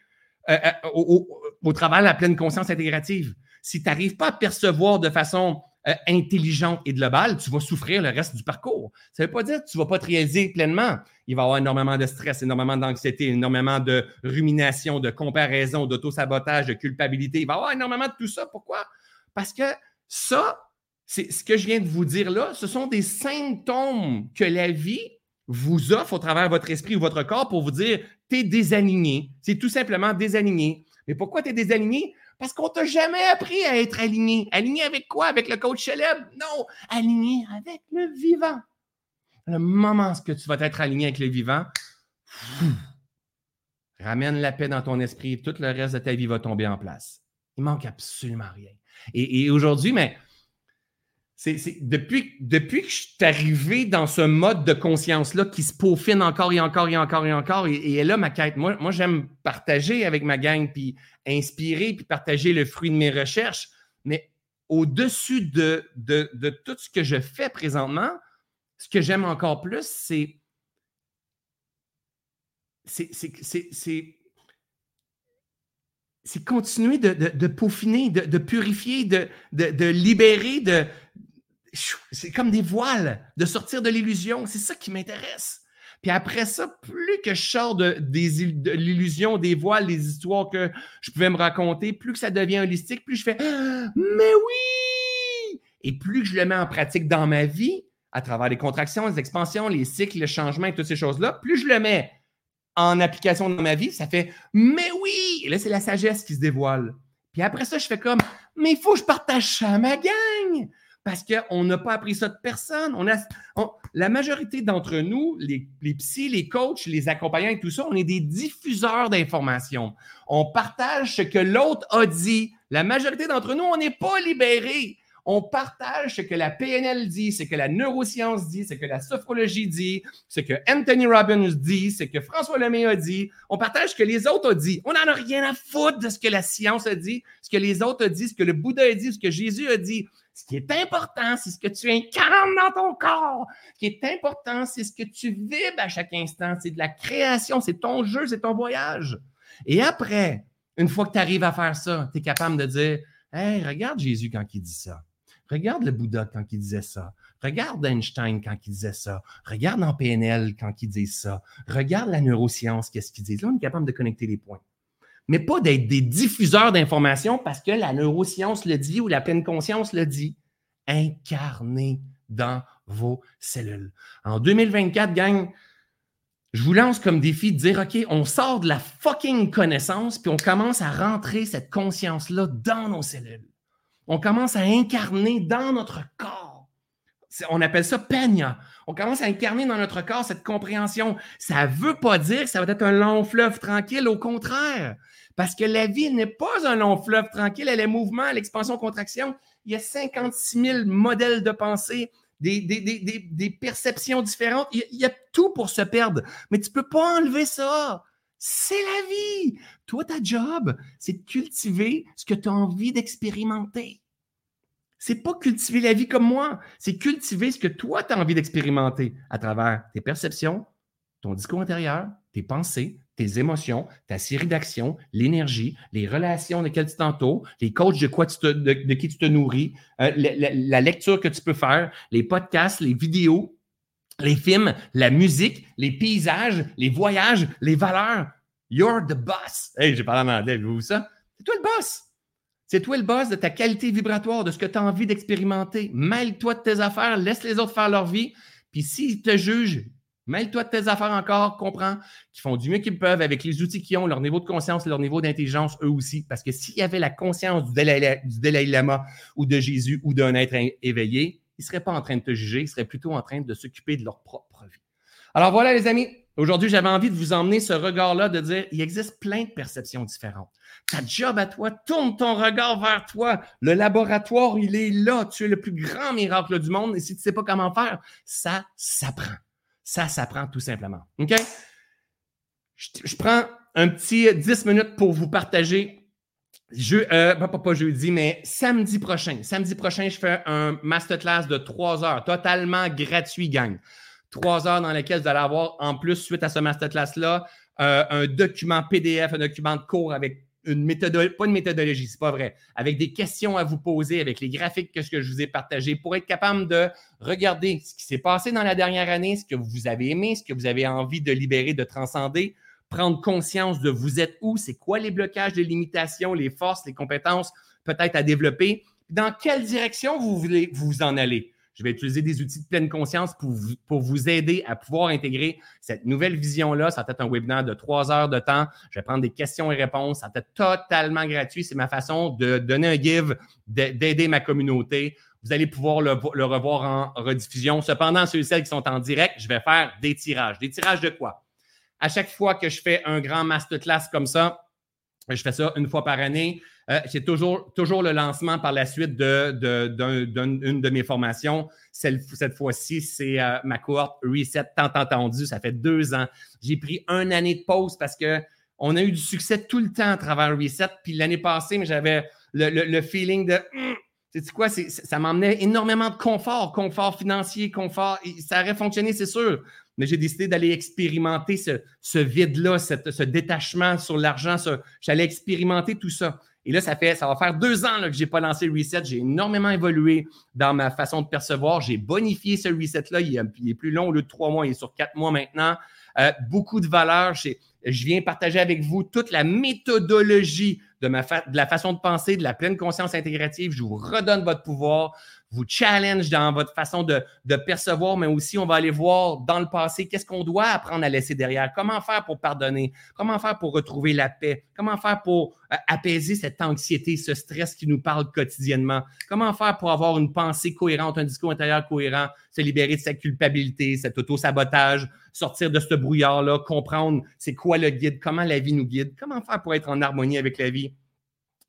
S1: euh, euh, au, au, travers de la pleine conscience intégrative. Si tu n'arrives pas à percevoir de façon euh, intelligente et globale, tu vas souffrir le reste du parcours. Ça ne veut pas dire que tu ne vas pas te réaliser pleinement. Il va y avoir énormément de stress, énormément d'anxiété, énormément de rumination, de comparaison, d'auto-sabotage, de culpabilité. Il va y avoir énormément de tout ça. Pourquoi? Parce que ça, c'est ce que je viens de vous dire là, ce sont des symptômes que la vie vous offre au travers de votre esprit ou votre corps pour vous dire tu es désaligné. C'est tout simplement désaligné. Mais pourquoi tu es désaligné? Parce qu'on t'a jamais appris à être aligné. Aligné avec quoi? Avec le coach célèbre? Non, aligné avec le vivant. Le moment où tu vas être aligné avec le vivant, ramène la paix dans ton esprit, tout le reste de ta vie va tomber en place. Il manque absolument rien. Et, aujourd'hui, mais c'est, depuis, que je suis arrivé dans ce mode de conscience-là qui se peaufine encore et encore et encore et encore, et, là ma quête. Moi, moi j'aime partager avec ma gang, puis inspirer, puis partager le fruit de mes recherches. Mais au-dessus de, de, de tout ce que je fais présentement, ce que j'aime encore plus, c'est c'est continuer de, peaufiner, de, purifier, de, libérer, de, c'est comme des voiles, de sortir de l'illusion. C'est ça qui m'intéresse. Puis après ça, plus que je sors de, l'illusion, des voiles, des histoires que je pouvais me raconter, plus que ça devient holistique, plus je fais Mais oui! Et plus que je le mets en pratique dans ma vie, à travers les contractions, les expansions, les cycles, les changements et toutes ces choses-là, plus je le mets en application dans ma vie, ça fait Mais oui! Là, c'est la sagesse qui se dévoile. Puis après ça, je fais comme Mais il faut que je partage ça à ma gang! parce qu'on n'a pas appris ça de personne. On a, la majorité d'entre nous, les, les psys, les coachs, les accompagnants et tout ça, on est des diffuseurs d'informations. On partage ce que l'autre a dit. La majorité d'entre nous, on n'est pas libérés on partage ce que la PNL dit, ce que la neuroscience dit, ce que la sophrologie dit, ce que Anthony Robbins dit, ce que François Lemay a dit. On partage ce que les autres ont dit. On n'en a rien à foutre de ce que la science a dit, ce que les autres ont dit, ce que le Bouddha a dit, ce que Jésus a dit. Ce qui est important, c'est ce que tu incarnes dans ton corps. Ce qui est important, c'est ce que tu vibres à chaque instant. C'est de la création, c'est ton jeu, c'est ton voyage. Et après, une fois que tu arrives à faire ça, tu es capable de dire Hey, regarde Jésus quand il dit ça. Regarde le Bouddha quand il disait ça. Regarde Einstein quand il disait ça. Regarde en PNL quand il dit ça. Regarde la neuroscience, qu'est-ce qu'il dit. Là, on est capable de connecter les points. Mais pas d'être des diffuseurs d'informations parce que la neuroscience le dit ou la pleine conscience le dit. Incarnez dans vos cellules. En 2024, gang, je vous lance comme défi de dire, OK, on sort de la fucking connaissance, puis on commence à rentrer cette conscience-là dans nos cellules on commence à incarner dans notre corps. On appelle ça peña. On commence à incarner dans notre corps cette compréhension. Ça ne veut pas dire que ça va être un long fleuve tranquille, au contraire. Parce que la vie n'est pas un long fleuve tranquille, elle est mouvement, l'expansion, contraction. Il y a 56 000 modèles de pensée, des, des, perceptions différentes. Il y, a, tout pour se perdre. Mais tu ne peux pas enlever ça. C'est la vie. Toi, ta job, c'est de cultiver ce que tu as envie d'expérimenter. C'est pas cultiver la vie comme moi, c'est cultiver ce que toi, tu as envie d'expérimenter à travers tes perceptions, ton discours intérieur, tes pensées, tes émotions, ta série d'actions, l'énergie, les relations desquelles tu t'entoures, les coachs de, quoi tu qui tu te nourris, euh, la, lecture que tu peux faire, les podcasts, les vidéos, les films, la musique, les paysages, les voyages, les valeurs. You're the boss. Hey, j'ai parlé en anglais, vous ça? C'est toi le boss. C'est toi le boss de ta qualité vibratoire, de ce que tu as envie d'expérimenter. Mêle-toi de tes affaires, laisse les autres faire leur vie. Puis s'ils te jugent, mêle-toi de tes affaires encore, comprends qu'ils font du mieux qu'ils peuvent avec les outils qu'ils ont, leur niveau de conscience, leur niveau d'intelligence, eux aussi. Parce que s'il y avait la conscience du Dalai, Lama ou de Jésus ou d'un être éveillé, ils ne seraient pas en train de te juger, ils seraient plutôt en train de s'occuper de leur propre vie. Alors voilà, les amis, aujourd'hui, j'avais envie de vous emmener ce regard-là, de dire il existe plein de perceptions différentes. Ta job à toi, tourne ton regard vers toi. Le laboratoire, il est là. Tu es le plus grand miracle du monde. Et si tu ne sais pas comment faire, ça s'apprend. Ça s'apprend tout simplement. OK? Je, prends un petit 10 minutes pour vous partager. Je, euh, pas, pas, jeudi, mais samedi prochain. Samedi prochain, je fais un masterclass de 3 heures, totalement gratuit, gang. 3 heures dans lesquelles vous allez avoir, en plus, suite à ce masterclass-là, euh, un document PDF, un document de cours avec une méthodologie, pas une méthodologie, c'est pas vrai, avec des questions à vous poser, avec les graphiques que, ce que je vous ai partagés, pour être capable de regarder ce qui s'est passé dans la dernière année, ce que vous avez aimé, ce que vous avez envie de libérer, de transcender, prendre conscience de vous êtes où, c'est quoi les blocages, les limitations, les forces, les compétences peut-être à développer, dans quelle direction vous voulez vous en aller. Je vais utiliser des outils de pleine conscience pour vous, pour vous aider à pouvoir intégrer cette nouvelle vision-là. Ça va être un webinaire de trois heures de temps. Je vais prendre des questions et réponses. Ça va être totalement gratuit. C'est ma façon de donner un give, d'aider ma communauté. Vous allez pouvoir le, revoir en rediffusion. Cependant, ceux et celles qui sont en direct, je vais faire des tirages. Des tirages de quoi? À chaque fois que je fais un grand masterclass comme ça, je fais ça une fois par année. Euh, c'est toujours, toujours le lancement par la suite d'une de, mes formations. Cette, fois-ci, c'est euh, ma cohorte Reset tant entendu. Ça fait deux ans. J'ai pris une année de pause parce qu'on a eu du succès tout le temps à travers Reset. Puis l'année passée, j'avais le, feeling de. C'est hum, quoi? Ça m'emmenait énormément de confort, confort financier, confort. Ça aurait fonctionné, c'est sûr. Mais j'ai décidé d'aller expérimenter ce, vide-là, ce détachement sur l'argent. J'allais expérimenter tout ça. Et là, ça fait, ça va faire deux ans que je n'ai pas lancé le reset. J'ai énormément évolué dans ma façon de percevoir. J'ai bonifié ce reset-là. Il, est plus long au lieu de trois mois. Il est sur quatre mois maintenant. Euh, beaucoup de valeurs. Je viens partager avec vous toute la méthodologie de, ma de la façon de penser, de la pleine conscience intégrative. Je vous redonne votre pouvoir vous challenge dans votre façon de, percevoir, mais aussi on va aller voir dans le passé qu'est-ce qu'on doit apprendre à laisser derrière, comment faire pour pardonner, comment faire pour retrouver la paix, comment faire pour euh, apaiser cette anxiété, ce stress qui nous parle quotidiennement, comment faire pour avoir une pensée cohérente, un discours intérieur cohérent, se libérer de cette culpabilité, cet auto-sabotage, sortir de ce brouillard-là, comprendre c'est quoi le guide, comment la vie nous guide, comment faire pour être en harmonie avec la vie.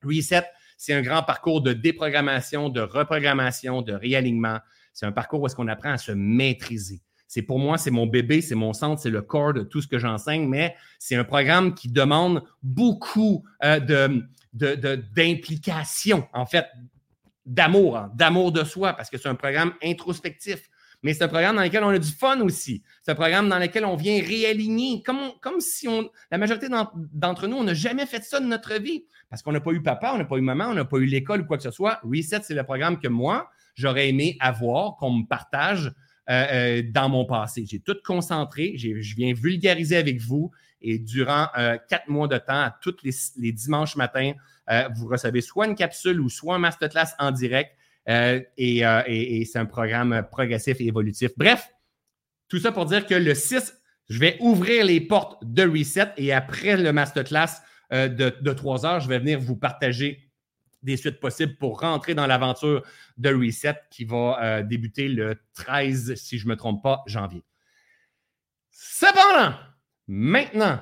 S1: Reset, c'est un grand parcours de déprogrammation, de reprogrammation, de réalignement. C'est un parcours où est-ce qu'on apprend à se maîtriser. C'est pour moi, c'est mon bébé, c'est mon centre, c'est le corps de tout ce que j'enseigne, mais c'est un programme qui demande beaucoup euh, d'implication, en fait, d'amour, hein, d'amour de soi, parce que c'est un programme introspectif. Mais c'est un programme dans lequel on a du fun aussi. C'est un programme dans lequel on vient réaligner, comme, si on, la majorité d'entre nous, on n'a jamais fait ça de notre vie parce qu'on n'a pas eu papa, on n'a pas eu maman, on n'a pas eu l'école ou quoi que ce soit. Reset, c'est le programme que moi, j'aurais aimé avoir, qu'on me partage euh, euh, dans mon passé. J'ai tout concentré, je viens vulgariser avec vous et durant euh, quatre mois de temps, tous les, dimanches matins, vous recevez soit une capsule ou soit un masterclass en direct. et, c'est un programme progressif et évolutif. Bref, tout ça pour dire que le 6, je vais ouvrir les portes de Reset et après le masterclass, euh, de, trois heures, je vais venir vous partager des suites possibles pour rentrer dans l'aventure de Reset qui va euh, débuter le 13, si je ne me trompe pas, janvier. Cependant, maintenant,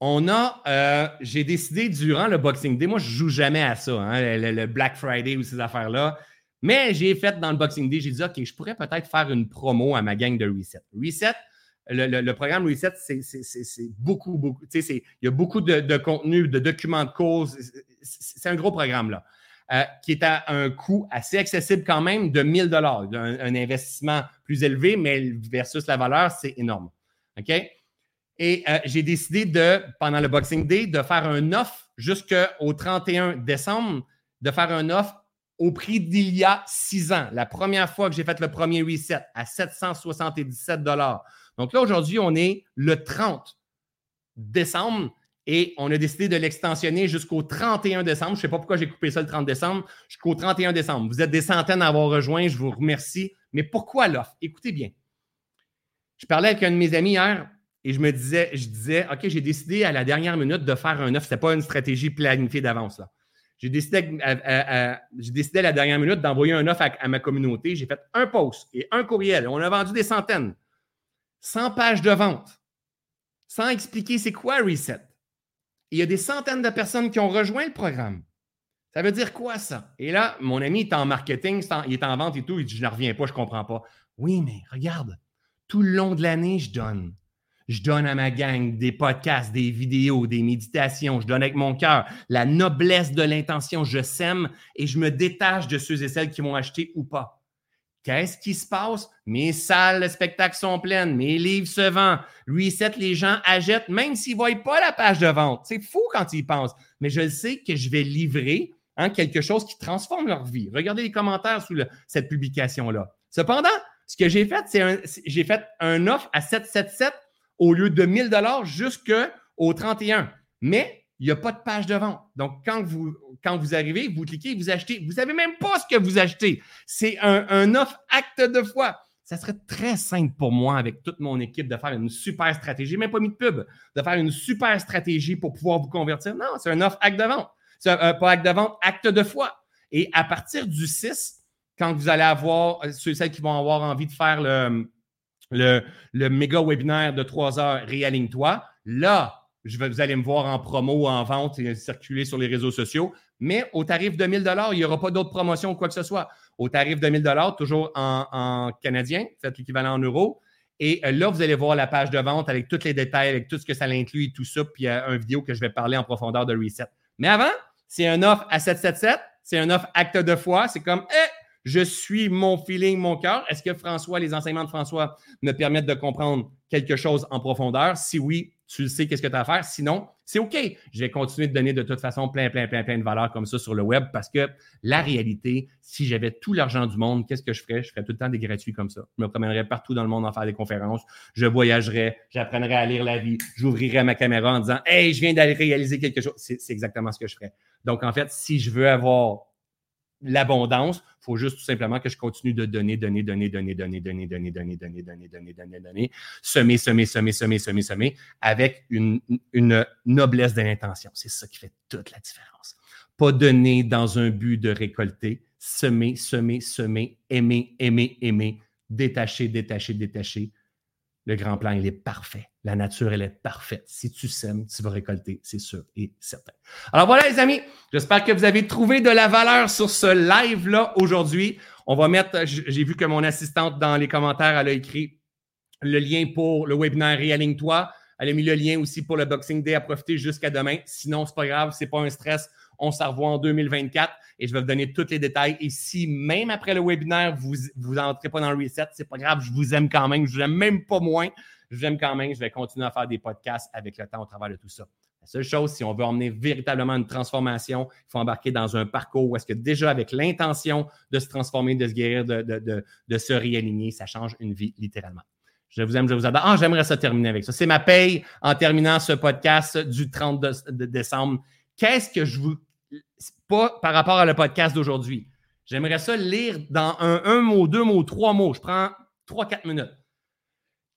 S1: on a, euh, j'ai décidé durant le Boxing Day, moi je ne joue jamais à ça, hein, le, Black Friday ou ces affaires-là, mais j'ai fait dans le Boxing Day, j'ai dit, OK, je pourrais peut-être faire une promo à ma gang de Reset. Reset, le, programme Reset, c'est beaucoup, beaucoup. Il y a beaucoup de, contenu, de documents de cours. C'est un gros programme, là, euh, qui est à un coût assez accessible quand même de 1000 dollars. Un, investissement plus élevé, mais versus la valeur, c'est énorme. OK? Et euh, j'ai décidé de, pendant le Boxing Day, de faire un offre jusqu'au 31 décembre, de faire un offre au prix d'il y a six ans. La première fois que j'ai fait le premier reset à 777 Donc là, aujourd'hui, on est le 30 décembre et on a décidé de l'extensionner jusqu'au 31 décembre. Je ne sais pas pourquoi j'ai coupé ça le 30 décembre, jusqu'au 31 décembre. Vous êtes des centaines à avoir rejoint, je vous remercie. Mais pourquoi l'offre? Écoutez bien. Je parlais avec un de mes amis hier et je me disais, je disais, OK, j'ai décidé à la dernière minute de faire un offre. Ce n'était pas une stratégie planifiée d'avance. J'ai décidé, à, décidé à la dernière minute d'envoyer un offre à, ma communauté. J'ai fait un post et un courriel. On a vendu des centaines. 100 pages de vente. Sans expliquer c'est quoi Reset il y a des centaines de personnes qui ont rejoint le programme. Ça veut dire quoi, ça? Et là, mon ami est en marketing, il est en vente et tout. Il dit Je ne reviens pas, je ne comprends pas. Oui, mais regarde, tout le long de l'année, je donne. Je donne à ma gang des podcasts, des vidéos, des méditations. Je donne avec mon cœur. La noblesse de l'intention, je sème et je me détache de ceux et celles qui vont acheter ou pas. Qu'est-ce qui se passe? Mes salles de spectacle sont pleines, mes livres se vendent. Reset, les gens achètent, même s'ils ne voient pas la page de vente. C'est fou quand ils pensent. Mais je le sais que je vais livrer hein, quelque chose qui transforme leur vie. Regardez les commentaires sous cette publication-là. Cependant, ce que j'ai fait, c'est j'ai fait un offre à 777 au lieu de 1000 jusqu'au 31. Mais il n'y a pas de page de vente. Donc, quand vous, quand vous arrivez, vous cliquez, vous achetez. Vous ne savez même pas ce que vous achetez. C'est un, offre acte de foi. Ça serait très simple pour moi, avec toute mon équipe, de faire une super stratégie, même pas mis de pub, de faire une super stratégie pour pouvoir vous convertir. Non, c'est un offre acte de vente. C'est un, pas acte de vente, acte de foi. Et à partir du 6, quand vous allez avoir, ceux et celles qui vont avoir envie de faire le, le, le méga webinaire de 3 heures, réaligne-toi, là, vous allez me voir en promo, en vente et circuler sur les réseaux sociaux. Mais au tarif de 1000 il n'y aura pas d'autres promotions ou quoi que ce soit. Au tarif de 1000 toujours en, canadien, faites l'équivalent en euros. Et euh, là, vous allez voir la page de vente avec tous les détails, avec tout ce que ça inclut et tout ça. Puis il y a une vidéo que je vais parler en profondeur de Reset. Mais avant, c'est un offre à 777. C'est un offre acte de foi. C'est comme, eh, je suis mon feeling, mon cœur. Est-ce que François, les enseignements de François me permettent de comprendre quelque chose en profondeur? Si oui, tu sais qu'est-ce que tu as à faire? Sinon, c'est OK. Je vais continuer de donner de toute façon plein, plein, plein, plein de valeurs comme ça sur le web parce que la réalité, si j'avais tout l'argent du monde, qu'est-ce que je ferais? Je ferais tout le temps des gratuits comme ça. Je me promènerais partout dans le monde en faire des conférences. Je voyagerais, j'apprendrais à lire la vie, j'ouvrirais ma caméra en disant Hey, je viens d'aller réaliser quelque chose. C'est exactement ce que je ferais. Donc, en fait, si je veux avoir l'abondance. Il faut juste tout simplement que je continue de donner, donner, donner, donner, donner, donner, donner, donner, donner, donner, donner, donner, donner, semer, semer, semer, semer, semer, semer, avec une, noblesse de l'intention. C'est ça qui fait toute la différence. Pas donner dans un but de récolter, semer, semer, semer, aimer, aimer, aimer, détacher, détacher, détacher, le grand plan, il est parfait. La nature, elle est parfaite. Si tu sèmes, tu vas récolter, c'est sûr et certain. Alors voilà, les amis, j'espère que vous avez trouvé de la valeur sur ce live-là aujourd'hui. On va mettre, j'ai vu que mon assistante dans les commentaires, elle a écrit le lien pour le webinaire Réaligne-toi. Elle a mis le lien aussi pour le Boxing Day à profiter jusqu'à demain. Sinon, c'est pas grave, c'est pas un stress. On se revoit en 2024 et je vais vous donner tous les détails. Et si même après le webinaire, vous vous entrez pas dans le reset, c'est pas grave, je vous aime quand même. Je vous aime même pas moins. Je vous aime quand même. Je vais continuer à faire des podcasts avec le temps au travers de tout ça. La seule chose, si on veut emmener véritablement une transformation, il faut embarquer dans un parcours où est-ce que déjà avec l'intention de se transformer, de se guérir, de, de, se réaligner, ça change une vie littéralement. Je vous aime, je vous adore. Ah, j'aimerais ça terminer avec ça. C'est ma paye en terminant ce podcast du 30 décembre. Qu'est-ce que je vous pas par rapport à le podcast d'aujourd'hui. J'aimerais ça lire dans un, mot, deux mots, trois mots. Je prends trois, quatre minutes.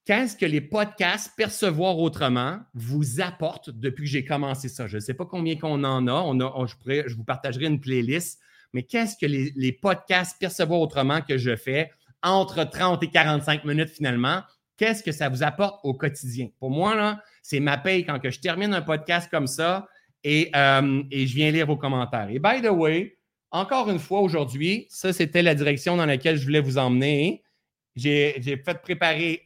S1: Qu'est-ce que les podcasts Percevoir autrement vous apportent depuis que j'ai commencé ça? Je ne sais pas combien qu'on en a. On a je, vous partagerai une playlist. Mais qu'est-ce que les, podcasts Percevoir autrement que je fais entre 30 et 45 minutes finalement? Qu'est-ce que ça vous apporte au quotidien? Pour moi, là, c'est ma paye quand je termine un podcast comme ça euh, et, je viens lire vos commentaires. Et by the way, encore une fois aujourd'hui, ça c'était la direction dans laquelle je voulais vous emmener. J'ai fait préparer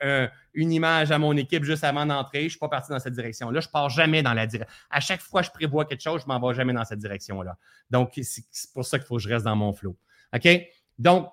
S1: une image à mon équipe juste avant d'entrer. Je ne suis pas parti dans cette direction-là. Je ne pars jamais dans la direction. À chaque fois que je prévois quelque chose, je ne m'en vais jamais dans cette direction-là. Donc, c'est pour ça qu'il faut que je reste dans mon flow. OK? Donc,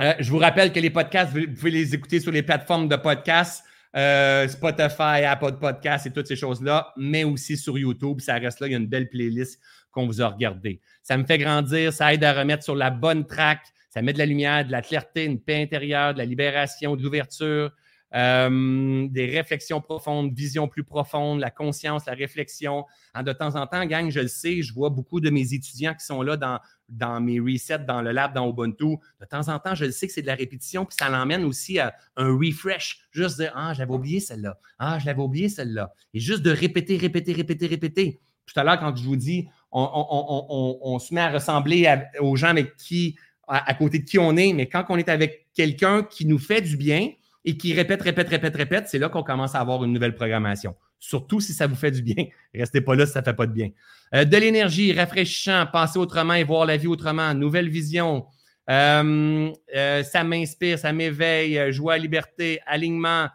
S1: euh, je vous rappelle que les podcasts, vous pouvez les écouter sur les plateformes de podcasts. euh, Spotify, Apple Podcast et toutes ces choses-là, mais aussi sur YouTube. Ça reste là, il y a une belle playlist qu'on vous a regardée. Ça me fait grandir, ça aide à remettre sur la bonne track, ça met de la lumière, de la clarté, une paix intérieure, de la libération, de l'ouverture, euh, des réflexions profondes, vision plus profonde, la conscience, la réflexion. de temps en temps, gang, je le sais, je vois beaucoup de mes étudiants qui sont là dans, dans mes resets, dans le lab, dans Ubuntu. De temps en temps, je le sais que c'est de la répétition, puis ça l'emmène aussi à un refresh. Juste dire Ah, j'avais oublié celle-là. Ah, je l'avais oublié celle-là. Et juste de répéter, répéter, répéter, répéter. Tout à l'heure, quand je vous dis, on, se met à ressembler aux gens avec qui, à, côté de qui on est, mais quand on est avec quelqu'un qui nous fait du bien et qui répète, répète, répète, répète, c'est là qu'on commence à avoir une nouvelle programmation. Surtout si ça vous fait du bien. Restez pas là si ça ne fait pas de bien. Euh, de l'énergie, rafraîchissant, penser autrement et voir la vie autrement, nouvelle vision. Euh, euh, ça m'inspire, ça m'éveille, joie, liberté, alignement.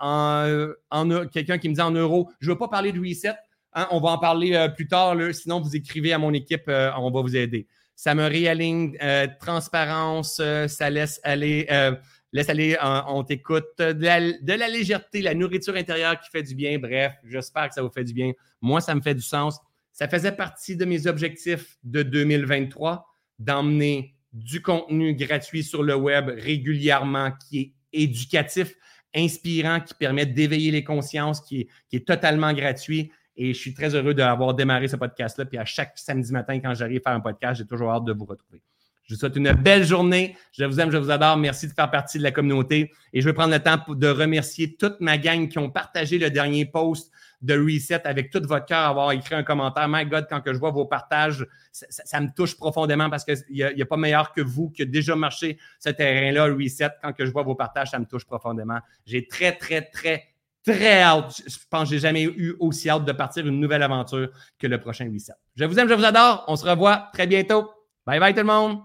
S1: en, quelqu'un qui me dit en euros, je ne veux pas parler de reset, hein, on va en parler plus tard, sinon vous écrivez à mon équipe, on va vous aider. Ça me réaligne, transparence, ça laisse aller Laisse aller, on, t'écoute. De la, légèreté, la nourriture intérieure qui fait du bien. Bref, j'espère que ça vous fait du bien. Moi, ça me fait du sens. Ça faisait partie de mes objectifs de 2023 d'emmener du contenu gratuit sur le web régulièrement qui est éducatif, inspirant, qui permet d'éveiller les consciences, qui est totalement gratuit. Et je suis très heureux d'avoir démarré ce podcast-là. Puis à chaque samedi matin, quand j'arrive à faire un podcast, j'ai toujours hâte de vous retrouver. Je vous souhaite une belle journée. Je vous aime, je vous adore. Merci de faire partie de la communauté. Et je vais prendre le temps de remercier toute ma gang qui ont partagé le dernier post de Reset avec tout votre cœur, avoir écrit un commentaire. My God, quand que je vois vos partages, ça, me touche profondément parce qu'il n'y a, pas meilleur que vous qui a déjà marché ce terrain-là, Reset. Quand que je vois vos partages, ça me touche profondément. J'ai très, très, très, très hâte. Je pense que j'ai jamais eu aussi hâte de partir une nouvelle aventure que le prochain Reset. Je vous aime, je vous adore. On se revoit très bientôt. Bye bye tout le monde.